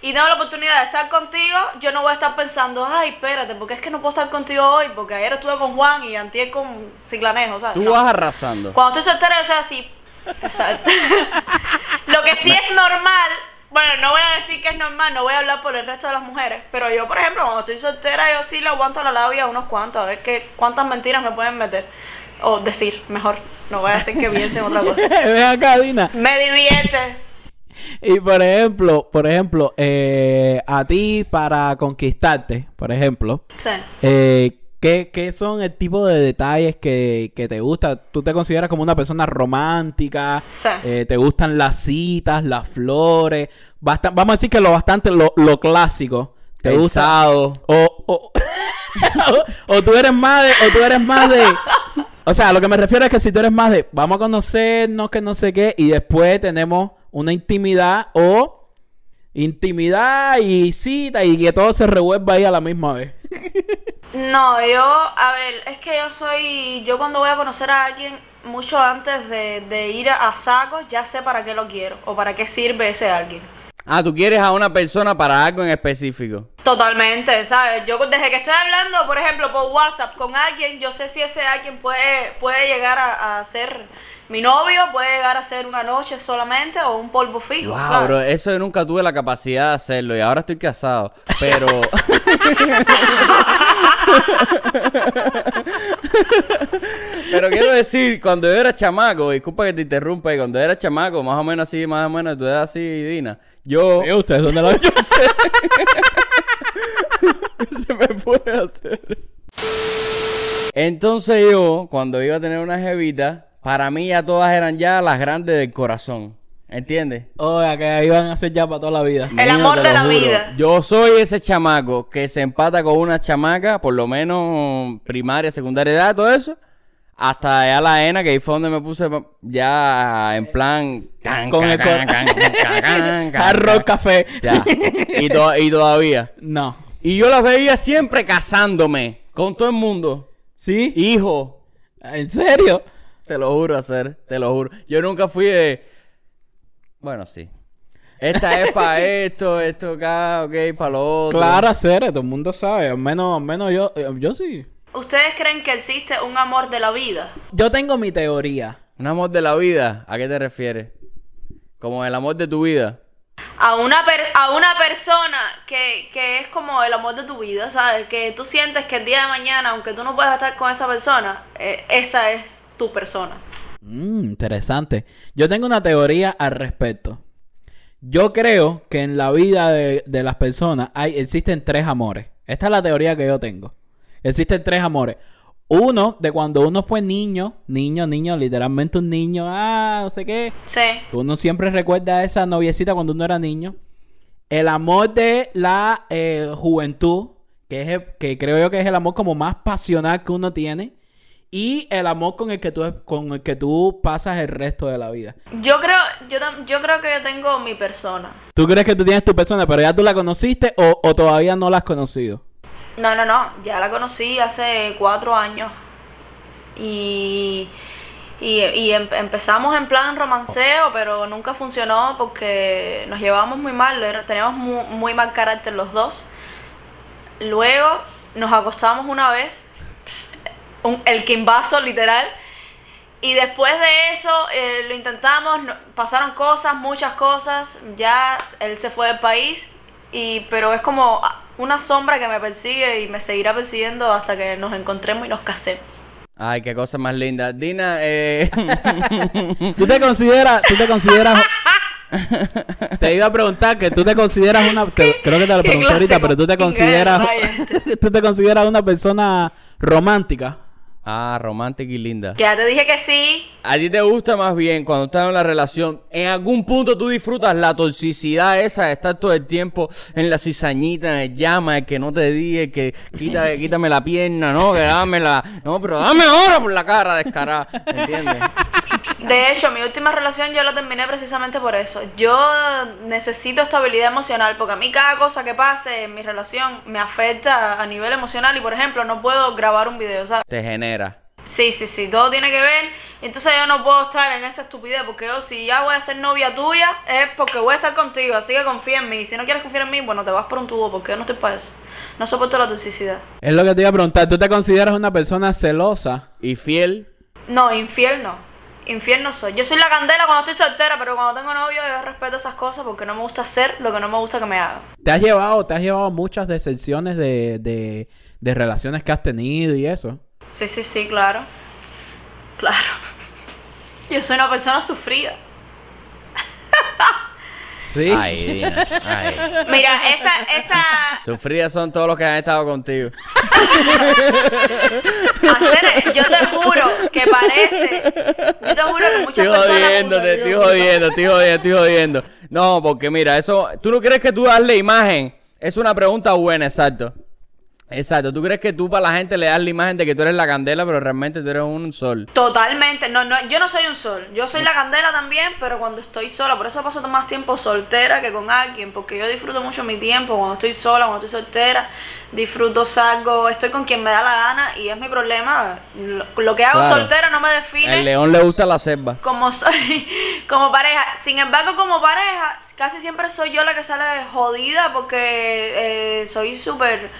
y tengo la oportunidad de estar contigo, yo no voy a estar pensando, ay, espérate, porque es que no puedo estar contigo hoy, porque ayer estuve con Juan y antier con Ciclanejo, ¿sabes? Tú No. vas arrasando. Cuando estoy soltera, yo soy así. Exacto. Lo que sí es normal, bueno, no voy a decir que es normal, no voy a hablar por el resto de las mujeres, pero yo, por ejemplo, cuando estoy soltera, yo sí le aguanto la labia a unos cuantos, a ver qué, cuántas mentiras me pueden meter. O decir, mejor. No voy a decir que piensen otra cosa. Ven acá, Dina. Me divierte. Y por ejemplo, por ejemplo, eh, a ti para conquistarte, por ejemplo, Sí. eh, ¿qué, qué son el tipo de detalles que, que te gusta? ¿Tú te consideras como una persona romántica? Sí. Eh, ¿Te gustan las citas, las flores? Basta- vamos a decir que lo bastante, lo, lo clásico. ¿Te El gusta? sábado. O, o, o tú eres más de, o tú eres más de, o sea, lo que me refiero es que si tú eres más de, vamos a conocernos, que no sé qué, y después tenemos una intimidad o intimidad y cita y que todo se revuelva ahí a la misma vez. No, yo, a ver, es que yo soy, yo cuando voy a conocer a alguien, mucho antes de, de ir a, a sacos, ya sé para qué lo quiero o para qué sirve ese alguien. Ah, tú quieres a una persona para algo en específico. Totalmente, ¿sabes? Yo desde que estoy hablando, por ejemplo, por WhatsApp con alguien, yo sé si ese alguien puede, puede llegar a, a ser mi novio, puede llegar a ser una noche solamente o un polvo fijo. Wow, ¿sabes? bro, eso yo nunca tuve la capacidad de hacerlo y ahora estoy casado. Pero. pero quiero decir, cuando yo era chamaco, disculpa que te interrumpa, y cuando yo era chamaco, más o menos así, más o menos, tú eras así, Dina. Yo. ¿Y ustedes dónde lo Yo sé. Se me puede hacer. Entonces yo, cuando iba a tener una jevita, para mí ya todas eran ya las grandes del corazón. ¿Entiendes? Oiga, que van a ser ya para toda la vida. El Niño, amor de la juro. vida. Yo soy ese chamaco que se empata con una chamaca, por lo menos primaria, secundaria edad, todo eso. Hasta ya la ENA, que ahí fue donde me puse ya en plan... can, Con can, el can, cor- can, can, can, can, Arroz, can. café. Ya. Y, to- y todavía. No. Y yo las veía siempre casándome con todo el mundo. ¿Sí? Hijo, ¿En serio? te lo juro hacer, te lo juro. Yo nunca fui de... Bueno, sí. Esta es para esto, esto acá, ok, para lo otro. Claro, hacer, todo el mundo sabe. Al menos, al menos yo, eh, yo sí. ¿Ustedes creen que existe un amor de la vida? Yo tengo mi teoría. Un amor de la vida, ¿a qué te refieres? Como el amor de tu vida. A una, per- a una persona que, que es como el amor de tu vida, ¿sabes? Que tú sientes que el día de mañana, aunque tú no puedas estar con esa persona, eh, esa es tu persona. Mm, interesante. Yo tengo una teoría al respecto. Yo creo que en la vida de, de las personas hay, existen tres amores. Esta es la teoría que yo tengo. Existen tres amores. Uno, de cuando uno fue niño, niño, niño, literalmente un niño, ah, no sé qué. Sí. Uno siempre recuerda a esa noviecita cuando uno era niño. el amor de la eh, juventud, que, es el- que creo yo que es el amor como más pasional que uno tiene, y el amor con el que tú, con el que tú pasas el resto de la vida. Yo creo, yo, yo creo que yo tengo mi persona. ¿Tú crees que tú tienes tu persona, pero ya tú la conociste o, o todavía no la has conocido? No, no, no, ya la conocí hace cuatro años. Y, y, y em- empezamos en plan romanceo, pero nunca funcionó porque nos llevábamos muy mal, teníamos mu- muy, mal carácter los dos. Luego nos acostamos una vez, un- el quimbazo literal. Y después de eso eh, lo intentamos, pasaron cosas, muchas cosas, ya él se fue del país, y, pero es como una sombra que me persigue y me seguirá persiguiendo hasta que nos encontremos y nos casemos. Ay, qué cosa más linda. Dina, eh... ¿Tú te consideras, tú te consideras... te iba a preguntar que tú te consideras una... te- creo que te lo pregunté ahorita, pero tú te con- consideras... tú te consideras una persona romántica. Ah, romántica y linda. Que ya te dije que sí. ¿A ti te gusta más bien cuando estás en la relación? ¿En algún punto tú disfrutas la toxicidad esa de estar todo el tiempo en la cizañita, en el llama, el que no te diga, el que quita, quítame la pierna, no, que dámela, no, pero dame ahora por la cara descarada, ¿entiendes? De hecho, mi última relación yo la terminé precisamente por eso. Yo necesito estabilidad emocional porque a mí cada cosa que pase en mi relación me afecta a nivel emocional y, por ejemplo, no puedo grabar un video, ¿sabes? Te genera. Sí, sí, sí, todo tiene que ver. Entonces yo no puedo estar en esa estupidez porque yo si ya voy a ser novia tuya es porque voy a estar contigo, así que confía en mí. Y si no quieres confiar en mí, bueno, te vas por un tubo porque yo no estoy para eso. No soporto la toxicidad. Es lo que te iba a preguntar. ¿Tú te consideras una persona celosa? Y fiel. No, infiel no. Infiel no soy. Yo soy la candela cuando estoy soltera, pero cuando tengo novio yo respeto esas cosas porque no me gusta hacer lo que no me gusta que me hagan. ¿Te has llevado, te has llevado muchas decepciones de, de, de relaciones que has tenido y eso? Sí, sí, sí, claro. Claro. Yo soy una persona sufrida. Sí. Ay, Dina, ay. Mira, esa, esa, Sufridas son todos los que han estado contigo. hacer, yo te juro que parece, yo te juro que muchas Estoy personas... jodiéndote, estoy jodiendo, estoy jodiendo, estoy jodiendo. No, porque mira, eso, ¿tú no crees que tú darle imagen? Es una pregunta buena, exacto. Exacto, ¿tú crees que tú para la gente le das la imagen de que tú eres la candela, pero realmente tú eres un sol? Totalmente, no, no, yo no soy un sol, yo soy la candela también, pero cuando estoy sola, por eso paso más tiempo soltera que con alguien, porque yo disfruto mucho mi tiempo cuando estoy sola, cuando estoy soltera, disfruto, salgo, estoy con quien me da la gana y es mi problema, lo, lo que hago Claro. soltera no me define león le gusta la selva. como soy, como pareja, sin embargo como pareja, casi siempre soy yo la que sale jodida porque eh, soy súper...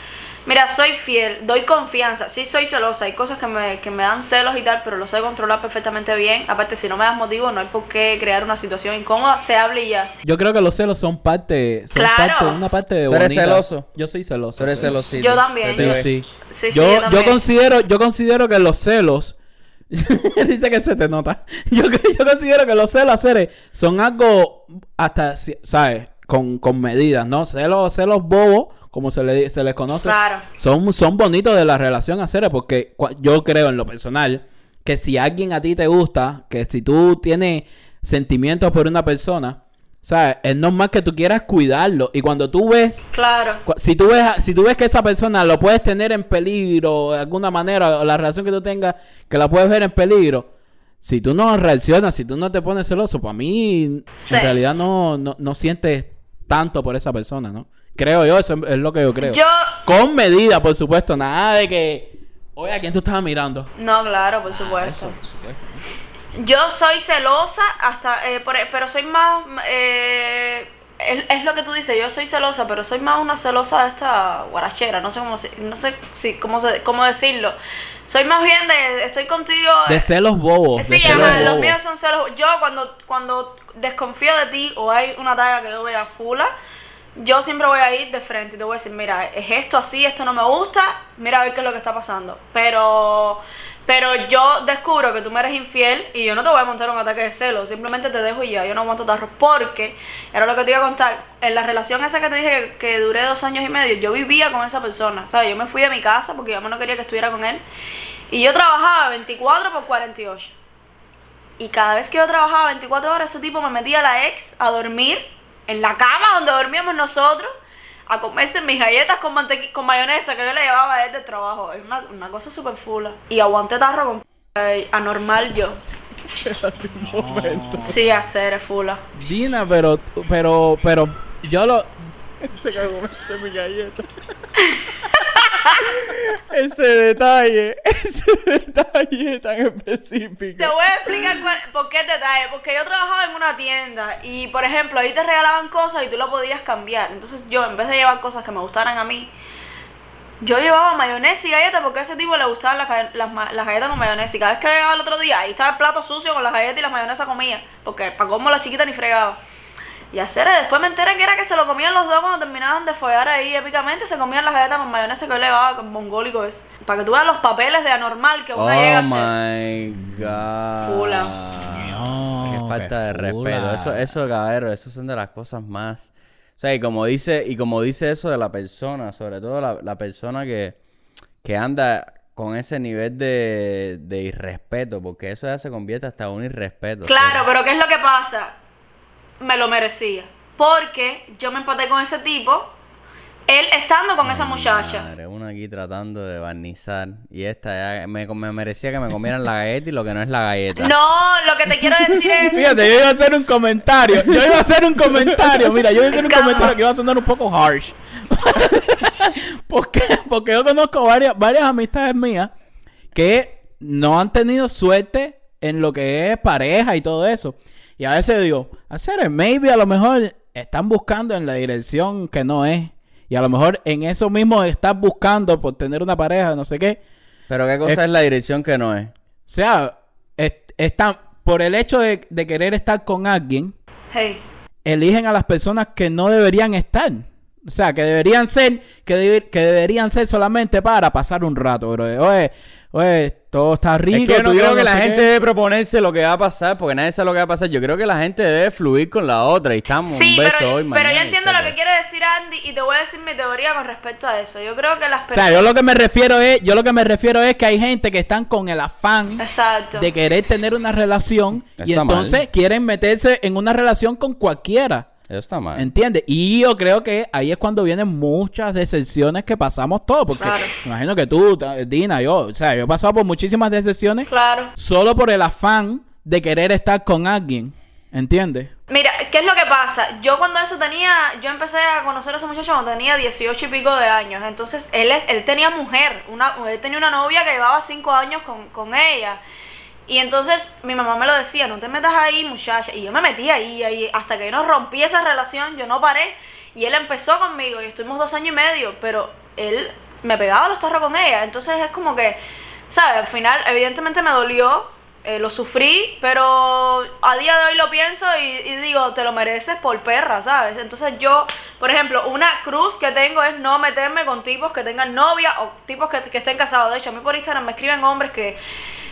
Mira, soy fiel, doy confianza, sí soy celosa, hay cosas que me, que me dan celos y tal, pero lo sé controlar perfectamente bien. Aparte, si no me das motivo, no hay por qué crear una situación incómoda, se hable y ya. Yo creo que los celos son parte, son Claro. parte, una parte de ¿Tú eres bonita. celoso? Yo soy celoso. Tú eres sí. celosito. Yo también. Sí, Yo- sí. Sí, sí, yo, yo yo también. considero, yo considero que los celos, dice que se te nota. Yo, yo considero que los celos hacer son algo hasta, si- ¿sabes? Con, con medidas, ¿no? Celos, celos bobos, como se, le, se les conoce. Claro. Son, son bonitos de la relación hacer, porque cua- yo creo en lo personal que si alguien a ti te gusta, que si tú tienes sentimientos por una persona, ¿sabes? Es normal que tú quieras cuidarlo. Y cuando tú ves Claro. Si tú, ves, a- si tú ves que esa persona lo puedes tener en peligro de alguna manera, o la relación que tú tengas, que la puedes ver en peligro, si tú no reaccionas, si tú no te pones celoso, para mí Sí. en realidad no, no, no sientes tanto por esa persona, ¿no? Creo yo, eso es lo que yo creo. Yo, Con medida, por supuesto, nada de que, oye, ¿a quién tú estabas mirando? no, claro, por supuesto. Yo soy celosa hasta, eh, por- pero soy más, eh, es, es lo que tú dices, yo soy celosa, pero soy más una celosa de esta guarachera, no sé cómo, se- no sé si, cómo, se- cómo decirlo. Soy más bien de, estoy contigo. De celos bobos. de Sí, celos ajá, los míos son celos. Yo cuando, cuando desconfío de ti o hay una talla que yo vea fula, yo siempre voy a ir de frente y te voy a decir, mira, es esto así, esto no me gusta, mira a ver qué es lo que está pasando. Pero, pero yo descubro que tú me eres infiel y yo no te voy a montar un ataque de celos, simplemente te dejo y ya, yo no aguanto tarro. Porque, era lo que te iba a contar, en la relación esa que te dije que, que duré dos años y medio, yo vivía con esa persona, ¿sabes? Yo me fui de mi casa porque yo no quería que estuviera con él. Y yo trabajaba 24 por 48. Y cada vez que yo trabajaba 24 horas, ese tipo me metía a la ex a dormir en la cama donde dormíamos nosotros a comerse mis galletas con mantequi con mayonesa que yo le llevaba a él de trabajo. Es una, una cosa súper fula. Y aguanté tarro con eh, anormal yo. Sí, hacer es fula. Dina, pero, pero, pero, yo lo. Se cagó mi galleta. Ese detalle, ese detalle tan específico. Te voy a explicar por qué detalle. Porque yo trabajaba en una tienda y, por ejemplo, ahí te regalaban cosas y tú lo podías cambiar. Entonces yo, en vez de llevar cosas que me gustaran a mí, yo llevaba mayonesa y galletas porque a ese tipo le gustaban las, las, las galletas con mayonesa. Y cada vez que llegaba el otro día, ahí estaba el plato sucio con las galletas y las mayonesa comía. Porque para cómo la chiquita ni fregaba. Y hacer, después me enteré que era que se lo comían los dos cuando terminaban de follar ahí épicamente. Se comían las galletas con mayonesa que yo le llevaba con mongólico es. Para que tú veas los papeles de anormal que uno llega a Oh hacer. my god. Fula. No, Qué falta qué de fula. respeto. Eso, eso, caballero, eso son de las cosas más. O sea, y como dice, y como dice eso de la persona, sobre todo la, la persona que, que anda con ese nivel de, de irrespeto, porque eso ya se convierte hasta en un irrespeto. Claro, pero ¿qué es lo que pasa? Me lo merecía. Porque yo me empaté con ese tipo, él estando con esa muchacha. Madre, uno aquí tratando de barnizar. Y esta ya me, me merecía que me comieran la galleta y lo que no es la galleta. No, lo que te quiero decir es. Fíjate, yo iba a hacer un comentario. Yo iba a hacer un comentario. Mira, yo iba a hacer un Calma. comentario que iba a sonar un poco harsh. porque, porque yo conozco varias, varias amistades mías que no han tenido suerte en lo que es pareja y todo eso. Y a veces digo, hacer maybe a lo mejor están buscando en la dirección que no es. Y a lo mejor en eso mismo estás buscando por tener una pareja, no sé qué. Pero qué cosa Es- es la dirección que no es. O sea, est- están por el hecho de, de querer estar con alguien, Hey. eligen a las personas que no deberían estar. O sea, que deberían ser, que, debe- que deberían ser solamente para pasar un rato, bro. Oye, oye, todo está rico. Es que yo no tú y yo creo que no la gente qué. debe proponerse lo que va a pasar, porque nadie sabe lo que va a pasar. Yo creo que la gente debe fluir con la otra y estamos Sí, un beso pero, hoy, pero mañana, yo entiendo lo que quiere decir Andy y te voy a decir mi teoría con respecto a eso. Yo creo que las O personas. sea, yo lo que me refiero es, yo lo que me refiero es que hay gente que están con el afán Exacto. de querer tener una relación y mal. entonces quieren meterse en una relación con cualquiera. Eso está mal. ¿Entiendes? Y yo creo que ahí es cuando vienen muchas decepciones que pasamos todos. Porque Claro. me imagino que tú, Dina, yo, o sea, yo he pasado por muchísimas decepciones Claro. solo por el afán de querer estar con alguien. ¿Entiendes? Mira, ¿qué es lo que pasa? Yo cuando eso tenía, yo empecé a conocer a ese muchacho cuando tenía 18 y pico de años. Entonces, él, es- él tenía mujer, una, él tenía una novia que llevaba 5 años con, con ella. Y entonces mi mamá me lo decía, no te metas ahí, muchacha. Y yo me metí ahí, ahí, hasta que yo no rompí esa relación, yo no paré. Y él empezó conmigo y estuvimos dos años y medio, pero él me pegaba los torros con ella. Entonces es como que, ¿sabes? Al final, evidentemente me dolió, eh, lo sufrí, pero a día de hoy lo pienso y, y digo, te lo mereces por perra, ¿sabes? Entonces yo, por ejemplo, una cruz que tengo es no meterme con tipos que tengan novia o tipos que, que estén casados. De hecho, a mí por Instagram me escriben hombres que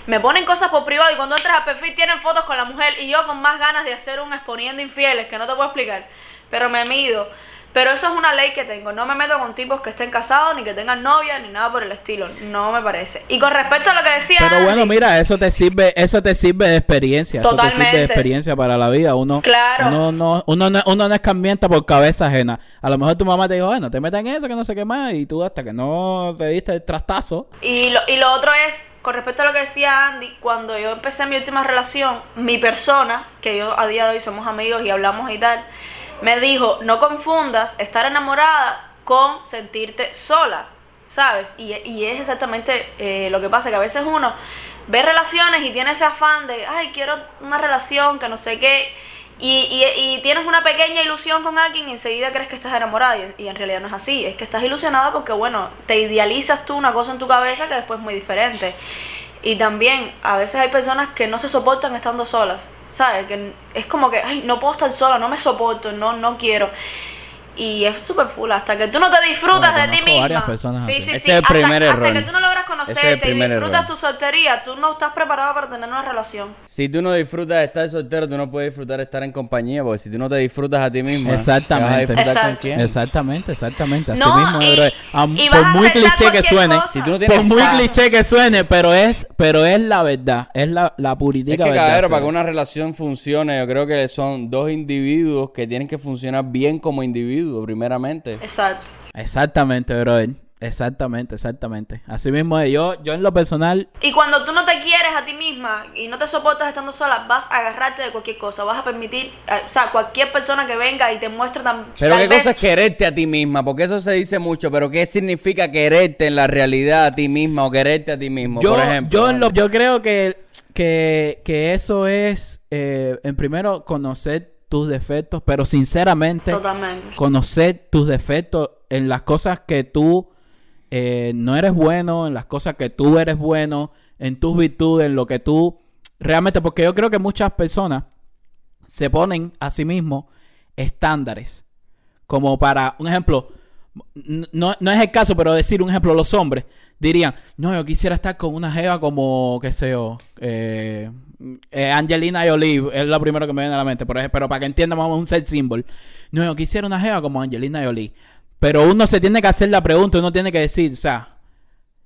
me ponen cosas por privado y cuando entras al perfil tienen fotos con la mujer y yo con más ganas de hacer un exponiendo infieles que no te puedo explicar, pero me mido. Pero eso es una ley que tengo. No me meto con tipos que estén casados, ni que tengan novia, ni nada por el estilo. No me parece. Y con respecto a lo que decía. Pero bueno, mira, eso te sirve, eso te sirve de experiencia. Eso te sirve de Totalmente. experiencia para la vida. Uno, Claro. uno, no, uno, no, uno no es cambiante por cabeza ajena. A lo mejor tu mamá te dijo, bueno, te metas en eso, que no sé qué más, y tú hasta que no te diste el trastazo. Y lo, y lo otro es, con respecto a lo que decía Andy, cuando yo empecé mi última relación, mi persona, que yo a día de hoy somos amigos y hablamos y tal, me dijo, no confundas estar enamorada con sentirte sola, ¿sabes? Y, y es exactamente eh, lo que pasa, que a veces uno ve relaciones y tiene ese afán de, ay, quiero una relación, que no sé qué, y, y, y tienes una pequeña ilusión con alguien y enseguida crees que estás enamorada y, y en realidad no es así, es que estás ilusionada porque, bueno, te idealizas tú una cosa en tu cabeza que después es muy diferente. Y también a veces hay personas que no se soportan estando solas, ¿sabes? Que es como que, ay, no puedo estar sola, no me soporto, no, no quiero. Y es súper full, hasta que tú no te disfrutas de ti conozco varias misma. personas sí, así. sí, Ese sí. es el hasta, primer hasta error. que tú no logras conocerte y disfrutas error. tu soltería, tú no estás preparado para tener una relación. Si tú no disfrutas de estar soltero, tú no puedes disfrutar de estar en compañía, porque si tú no te disfrutas a ti mismo, Exactamente. ¿qué vas a disfrutar con quién? Exactamente, exactamente. Así No, mismo, y- brother. Am- y por a muy cliché que suene, cosa. Si tú no tienes por muy cliché que suene, pero es, pero es la verdad, es la, la Es puritica que, verdad. para que una relación funcione, yo creo que son dos individuos que tienen que funcionar bien como individuos, primeramente. Exacto. Exactamente, brother. Exactamente, exactamente. Así mismo es. Yo, yo en lo personal, Y cuando tú no te quieres a ti misma y no te soportas estando sola, vas a agarrarte de cualquier cosa. Vas a permitir, eh, o sea, cualquier persona que venga y te muestre tan. Pero qué vez- cosa es quererte a ti misma, porque eso se dice mucho, pero qué significa quererte en la realidad a ti misma o quererte a ti mismo, yo, por ejemplo. yo, en lo- yo creo que, que, que eso es, eh, en primero, conocer tus defectos, pero sinceramente, Totalmente. conocer tus defectos en las cosas que tú eh, no eres bueno, en las cosas que tú eres bueno, en tus virtudes, en lo que tú realmente, porque yo creo que muchas personas se ponen a sí mismos estándares. Como para, un ejemplo, no, no es el caso, pero decir un ejemplo, los hombres dirían, no, yo quisiera estar con una jeva como, qué sé yo, eh, eh, Angelina Jolie, es lo primero que me viene a la mente, ejemplo, pero para que a un set symbol. No, yo quisiera una jeva como Angelina Jolie. Pero uno se tiene que hacer la pregunta, uno tiene que decir, o sea,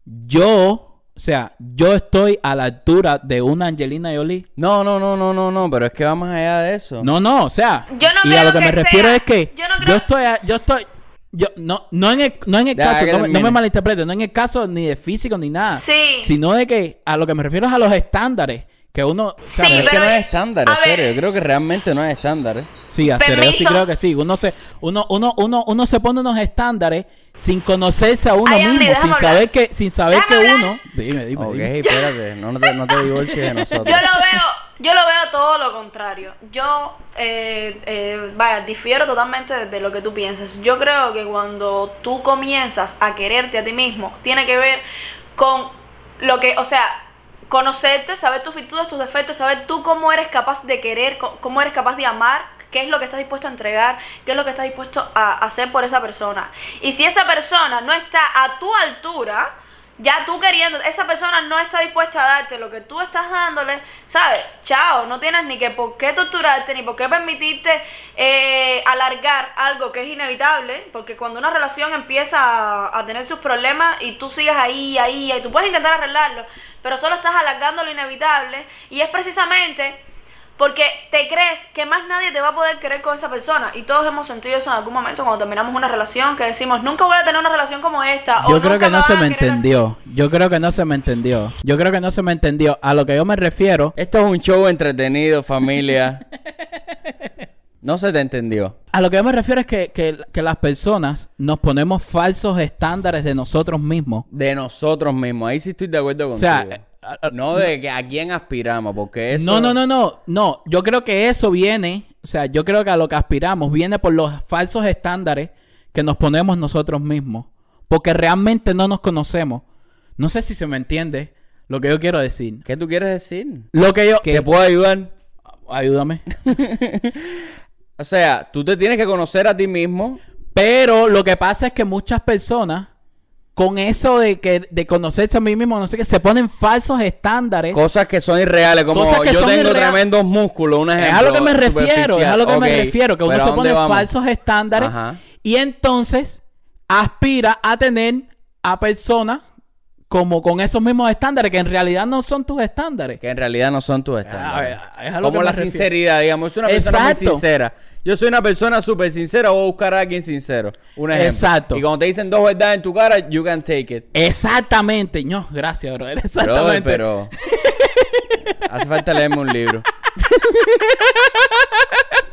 yo, o sea, yo estoy a la altura de una Angelina Jolie. No, no, no, no, no, no, pero es que va más allá de eso. No, no, o sea, Yo no y a creo lo que, que me refiero es que yo no yo, estoy, a- yo estoy, yo no, no en el, no en el Deja caso, no, me- no me malinterprete, no en el caso ni de físico ni nada, Sí. sino de que a lo que me refiero es a los estándares que uno, o sea, Sí, Pero es que no es estándar, a en serio. ver. Yo creo que realmente no es estándar. ¿eh? Sí, hacer yo sí creo que sí. Uno se, uno, uno, uno, uno se pone unos estándares sin conocerse a uno Ay, mismo, sin hablar. saber que, sin saber que uno. Dime, dime, Ok, dime. espérate, no, no te, no te divorcies de nosotros. Yo lo veo, yo lo veo todo lo contrario. Yo, eh, eh, vaya, difiero totalmente de lo que tú piensas. Yo creo que cuando tú comienzas a quererte a ti mismo, tiene que ver con lo que, o sea, conocerte, saber tus virtudes, tus defectos, saber tú cómo eres capaz de querer, cómo eres capaz de amar, qué es lo que estás dispuesto a entregar, qué es lo que estás dispuesto a hacer por esa persona. Y si esa persona no está a tu altura, ya tú queriendo, esa persona no está dispuesta a darte lo que tú estás dándole, ¿sabes? Chao, no tienes ni que por qué torturarte, ni por qué permitirte eh, alargar algo que es inevitable, porque cuando una relación empieza a, a tener sus problemas y tú sigues ahí, ahí, ahí, tú puedes intentar arreglarlo, pero solo estás alargando lo inevitable y es precisamente porque te crees que más nadie te va a poder querer con esa persona. Y todos hemos sentido eso en algún momento cuando terminamos una relación, que decimos, nunca voy a tener una relación como esta. o Yo creo nunca que no se a me querer así". entendió. Yo creo que no se me entendió. Yo creo que no se me entendió. A lo que yo me refiero, Esto es un show entretenido, familia. No se te entendió. a lo que yo me refiero es que, que, que las personas nos ponemos falsos estándares de nosotros mismos. De nosotros mismos. Ahí sí estoy de acuerdo O contigo. sea, eh, a- a- no de que a quién aspiramos, porque eso... No, no, no, no, no. Yo creo que eso viene, o sea, yo creo que a lo que aspiramos viene por los falsos estándares que nos ponemos nosotros mismos, porque realmente no nos conocemos. No sé si se me entiende lo que yo quiero decir. ¿Qué tú quieres decir? Lo que yo ¿Te puedo ayudar? ayúdame. O sea, tú te tienes que conocer a ti mismo. Pero lo que pasa es que muchas personas con eso de que de conocerse a mí mismo, no sé qué, se ponen falsos estándares. Cosas que son irreales, como Cosas que yo son tengo irreal- tremendos músculos, un Es ejemplo. a lo que me refiero, es a lo que me refiero, que uno pero ¿a se pone vamos? falsos estándares Ajá. y entonces aspira a tener a personas como con esos mismos estándares que en realidad no son tus estándares. Que en realidad no son tus estándares. Ah, es a lo Como la refiero. sinceridad, digamos. Es una persona muy Exacto. sincera. Yo soy una persona súper sincera, voy a buscar a alguien sincero. Un ejemplo. Exacto. Y cuando te dicen dos verdades en tu cara, you can take it. Exactamente. No, gracias, brother. Brother, Exactamente. pero... Hace falta leerme un libro.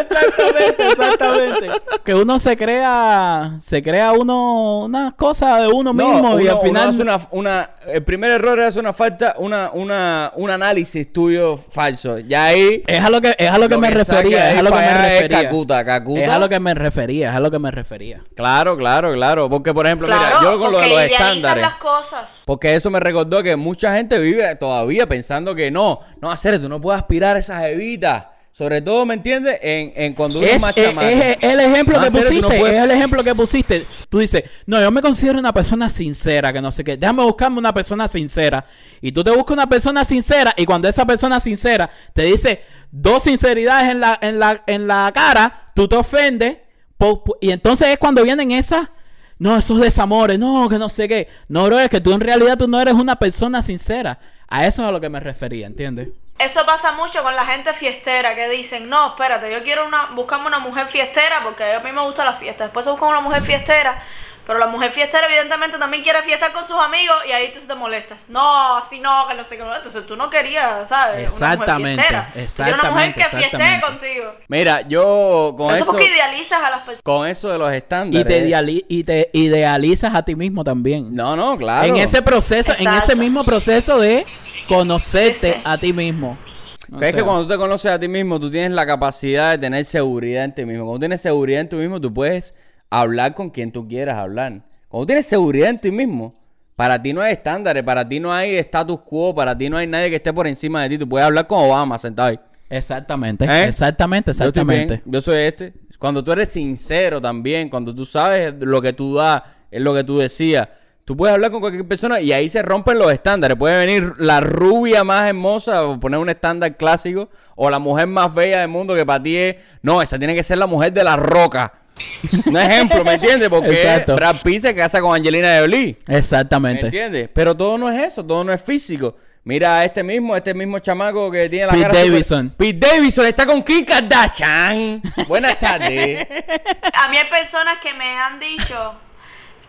Exactamente, exactamente. Que uno se crea, se crea uno unas cosas de uno mismo No, y uno- al uno final hace una, una- el primer error es una falta, una, una, un análisis tuyo falso. Ya ahí es a lo que es a lo que Lo me que refería, es a lo que me allá es refería. cacuta, cacuta. Es a lo que me refería, es a lo que me refería. Claro, claro, claro. Porque, por ejemplo, Claro, mira, yo con lo de porque los estándares. las cosas. Porque eso me recordó que mucha gente vive todavía pensando que no, no, hacer tú no puedes aspirar a esas evitas. Sobre todo, ¿me entiendes? En, en cuando uno es, más es- es el ejemplo que pusiste. no Es el ejemplo que pusiste. Tú dices, no, yo me considero una persona sincera, que no sé qué. Déjame buscarme una persona sincera. Y tú te buscas una persona sincera. Y cuando esa persona sincera te dice dos sinceridades en la, en la, en la cara, tú te ofendes. y entonces es cuando vienen esas. No, esos desamores, no, que no sé qué. No, bro, es que tú en realidad tú no eres una persona sincera. A eso es a lo que me refería, ¿entiendes? Eso pasa mucho con la gente fiestera que dicen, no, espérate, yo quiero una, buscarme una mujer fiestera porque a mí me gusta la fiesta. Después se busca una mujer fiestera, pero la mujer fiestera evidentemente también quiere fiestar con sus amigos y ahí tú te molestas. No, así no, que no sé qué. Entonces tú no querías, ¿sabes? Exactamente, Una mujer quieres una mujer exactamente, que exactamente. contigo. Mira, yo con eso eso, porque idealizas a las personas. con eso de los estándares. Y te, ideali- y te idealizas a ti mismo también. No, no, claro. En ese proceso, en ese mismo proceso de conocerte Sí, sí. a ti mismo. O Que es que cuando tú te conoces a ti mismo, tú tienes la capacidad de tener seguridad en ti mismo. Cuando tienes seguridad en ti mismo, tú puedes hablar con quien tú quieras hablar. Cuando tienes seguridad en ti mismo, para ti no hay estándares, para ti no hay status quo, para ti no hay nadie que esté por encima de ti. Tú puedes hablar con Obama sentado ahí. Exactamente, ¿Eh? exactamente, Yo exactamente. Yo, soy este. Cuando tú eres sincero también, cuando tú sabes lo que tú das, es lo que tú decías. Tú puedes hablar con cualquier persona y ahí se rompen los estándares. Puede venir la rubia más hermosa, o poner un estándar clásico, o la mujer más bella del mundo que para ti es, no, esa tiene que ser la mujer de la roca. Un ejemplo, ¿me entiendes? Porque Exacto. Brad Pitt se casa con Angelina Jolie. ¿Me Exactamente. entiendes? Pero todo no es eso, todo no es físico. Mira a este mismo, este mismo chamaco que tiene la Pete cara super- Davidson. Pete Davidson está con Kim Kardashian. Buenas tardes. A mí hay personas que me han dicho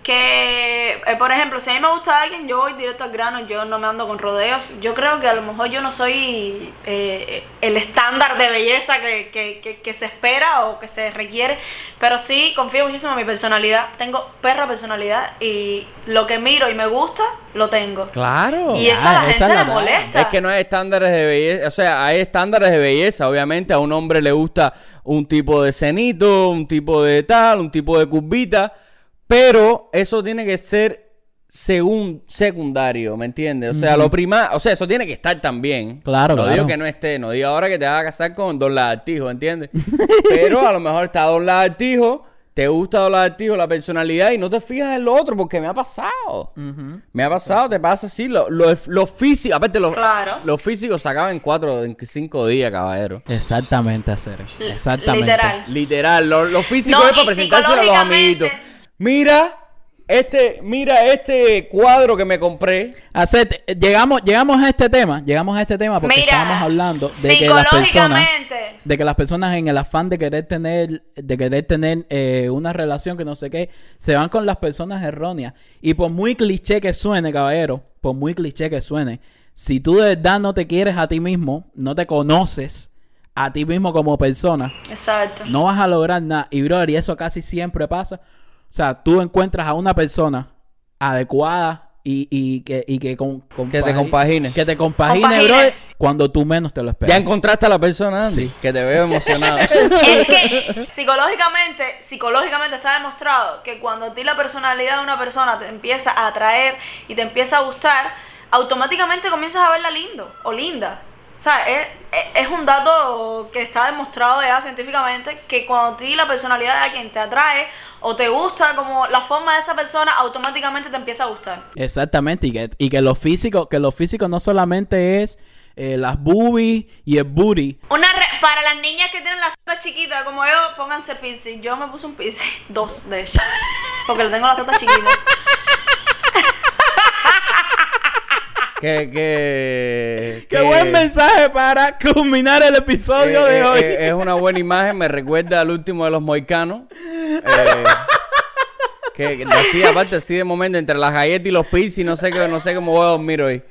que, eh, por ejemplo, si a mí me gusta alguien, yo voy directo al grano, yo no me ando con rodeos. Yo creo que a lo mejor yo no soy eh, el estándar de belleza que, que- que- que se espera o que se requiere, pero sí confío muchísimo en mi personalidad. Tengo perra personalidad y lo que miro y me gusta, lo tengo. Claro. Y eso a la esa gente le molesta. Es que no hay estándares de belleza, o sea, hay estándares de belleza, obviamente a un hombre le gusta un tipo de cenito, un tipo de tal, un tipo de curvita, pero eso tiene que ser según secundario, ¿me entiendes? O sea, lo prima, o sea, eso tiene que estar también. Claro, no claro. digo que no esté, no digo ahora que te vas a casar con Don Lagartijo, ¿entiendes? pero a lo mejor está Don Lagartijo, te gusta Don Lagartijo, la personalidad y no te fijas en lo otro porque me ha pasado. Me ha pasado, te pasa así, lo, lo, lo físico, aparte los, Claro. los físicos se acaban en cuatro, en cinco días, caballero. Exactamente, hacer. Exactamente. Literal. Literal, lo, lo físico No, es para presentárselo a los amiguitos. Mira, este, mira este cuadro que me compré. Llegamos, llegamos a este tema, llegamos a este tema porque Mira, estábamos hablando de que las personas, de que las personas en el afán de querer tener, de querer tener eh, una relación que no sé qué, se van con las personas erróneas. Y por muy cliché que suene, caballero, por muy cliché que suene, si tú de verdad no te quieres a ti mismo, no te conoces a ti mismo como persona, exacto. no vas a lograr nada. Y brother, y eso casi siempre pasa. O sea, tú encuentras a una persona adecuada y, y que, y que, con, Que te compagine. Que te compagine, Compagine. brother, cuando tú menos te lo esperas. Ya encontraste a la persona, Andy, Sí. que te veo emocionado. Es que psicológicamente, psicológicamente está demostrado que cuando a ti la personalidad de una persona te empieza a atraer y te empieza a gustar, automáticamente comienzas a verla lindo o linda. O sea, es, es- un dato que está demostrado ya científicamente que cuando ti la personalidad de quien te atrae o te gusta como la forma de esa persona, automáticamente te empieza a gustar. Exactamente, y que, y que lo físico, que lo físico no solamente es eh, las boobies y el booty. Una re- para las niñas que tienen las tetas chiquitas como yo, pónganse piercing. Yo me puse un piercing, dos de hecho, porque le tengo las tetas chiquitas. Que, que, ¡Qué que- buen mensaje para culminar el episodio eh, de eh, hoy! eh, es una buena imagen, me recuerda al último de los moicanos. Que, así, aparte, así de momento, entre las galletas y los piercing, no sé, qué, no sé cómo voy a dormir hoy.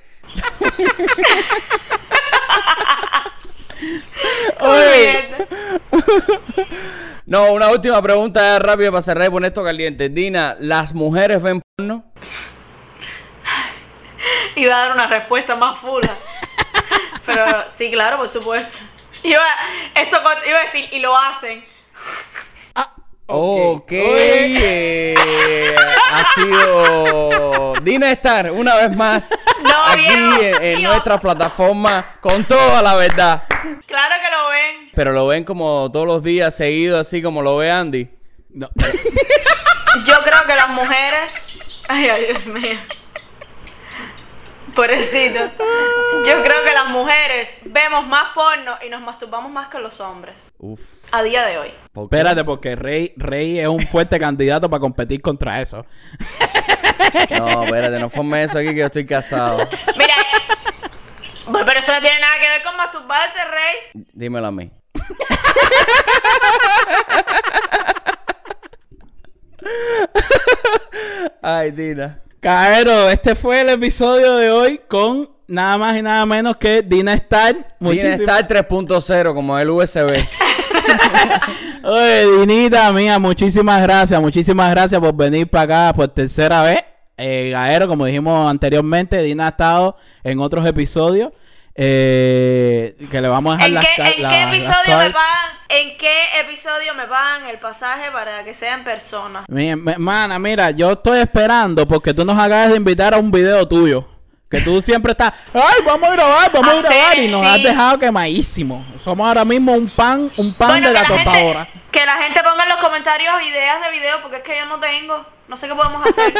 Oye, No, una última pregunta rápida para cerrar y poner esto caliente. Dina, ¿las mujeres ven porno? Iba a dar una respuesta más fula. Pero sí, claro, por supuesto. Iba, esto, iba a decir, y lo hacen. Ok. eh, ha sido Dina Star una vez más No, aquí viejo, en, en viejo. nuestra plataforma con toda la verdad. Claro que lo ven. Pero lo ven como todos los días seguido, así como lo ve Andy. No, Yo creo que las mujeres. Ay, ay, Dios mío. Pobrecito. Yo creo que las mujeres vemos más porno y nos masturbamos más que los hombres. Uf. A día de hoy. ¿por espérate, porque Rey, Rey es un fuerte candidato para competir contra eso. No, espérate, no forme eso aquí que yo estoy casado. Mira. eh, bueno, Pero eso no tiene nada que ver con masturbarse, Rey. Dímelo a mí. Ay, Dina. Caero, este fue el episodio de hoy con nada más y nada menos que Dina Star. Dina Muchísimas Star 3.0 como el USB. Oye, Dinita mía, muchísimas gracias, muchísimas gracias por venir para acá por tercera vez. Eh, Gaero, como dijimos anteriormente, Dina ha estado en otros episodios. Eh, que le vamos a dejar ¿En las qué, en qué las episodio me pagan? ¿En qué episodio me pagan el pasaje para que sea en persona? Mi, mi- mana, mira, yo estoy esperando porque tú nos acabas de invitar a un video tuyo. Que tú siempre estás, ay, vamos a grabar, vamos a Ah, grabar. y nos sí. has dejado quemadísimo. Somos ahora mismo un pan, un pan Bueno, de la la, gente, tostadora. que la gente ponga en los comentarios ideas de video porque es que yo no tengo. No sé qué podemos hacer.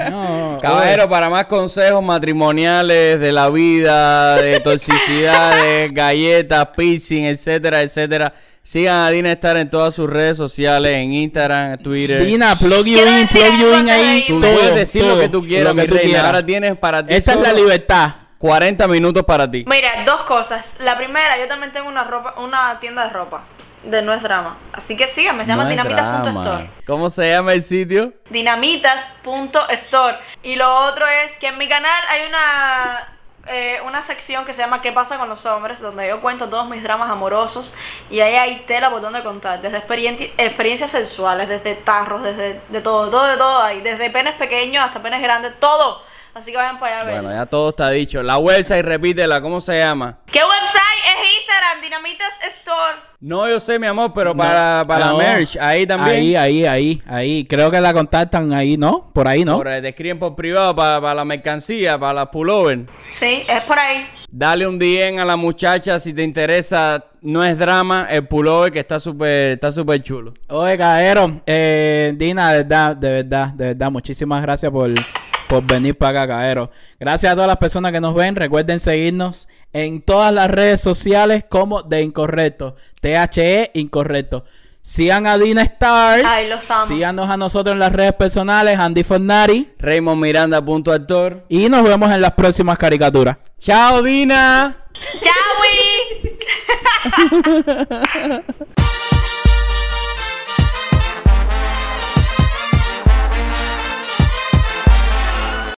No, Caballero, para más consejos matrimoniales de la vida, de toxicidades, galletas, piercing, etcétera, etcétera, sigan a Dina Star en todas sus redes sociales, en Instagram, Twitter. Dina, plug you in, plug you in ahí. Tú todo, puedes decir lo que tú quieras, lo que mi tú reina. quieras. Ahora tienes para ti Esta es la libertad. 40 minutos para ti. Mira, dos cosas. La primera, yo también tengo una ropa, una tienda de ropa. De No es Drama. Así que síganme, se llama No dinamitas.store. ¿Cómo se llama el sitio? Dinamitas.store. Y lo otro es que en mi canal hay una, eh, una sección que se llama ¿Qué pasa con los hombres? Donde yo cuento todos mis dramas amorosos. Y ahí hay tela por donde contar. Desde experien- experiencias sexuales, desde tarros, desde de todo, todo, de todo ahí. Desde penes pequeños hasta penes grandes, todo. Así que vayan para allá a ver. Bueno, ya todo está dicho. La website, repítela, ¿cómo se llama? ¿Qué website es Instagram? Dinamitas Store. No, yo sé, mi amor, pero para, para No. merch, ahí también. Ahí, ahí, ahí, ahí. Creo que la contactan ahí, ¿no? Por ahí, ¿no? Por, eh, te escriben por privado para, para la mercancía, para la pullover. Sí, es por ahí. Dale un DM a la muchacha si te interesa. No es drama, el pullover que está súper está súper chulo. Oye, Caero, eh, Dina, de verdad, de verdad, de verdad, muchísimas gracias por, por venir para acá, Caero. Gracias a todas las personas que nos ven. Recuerden seguirnos en todas las redes sociales como de Incorrecto. THE Incorrecto. Sigan a Dina Stars. Ay, los amo. Síganos a nosotros en las redes personales, Andy Fornari. Raymond Miranda, punto actor. Y nos vemos en las próximas caricaturas. ¡Chao, Dina! ¡Chao!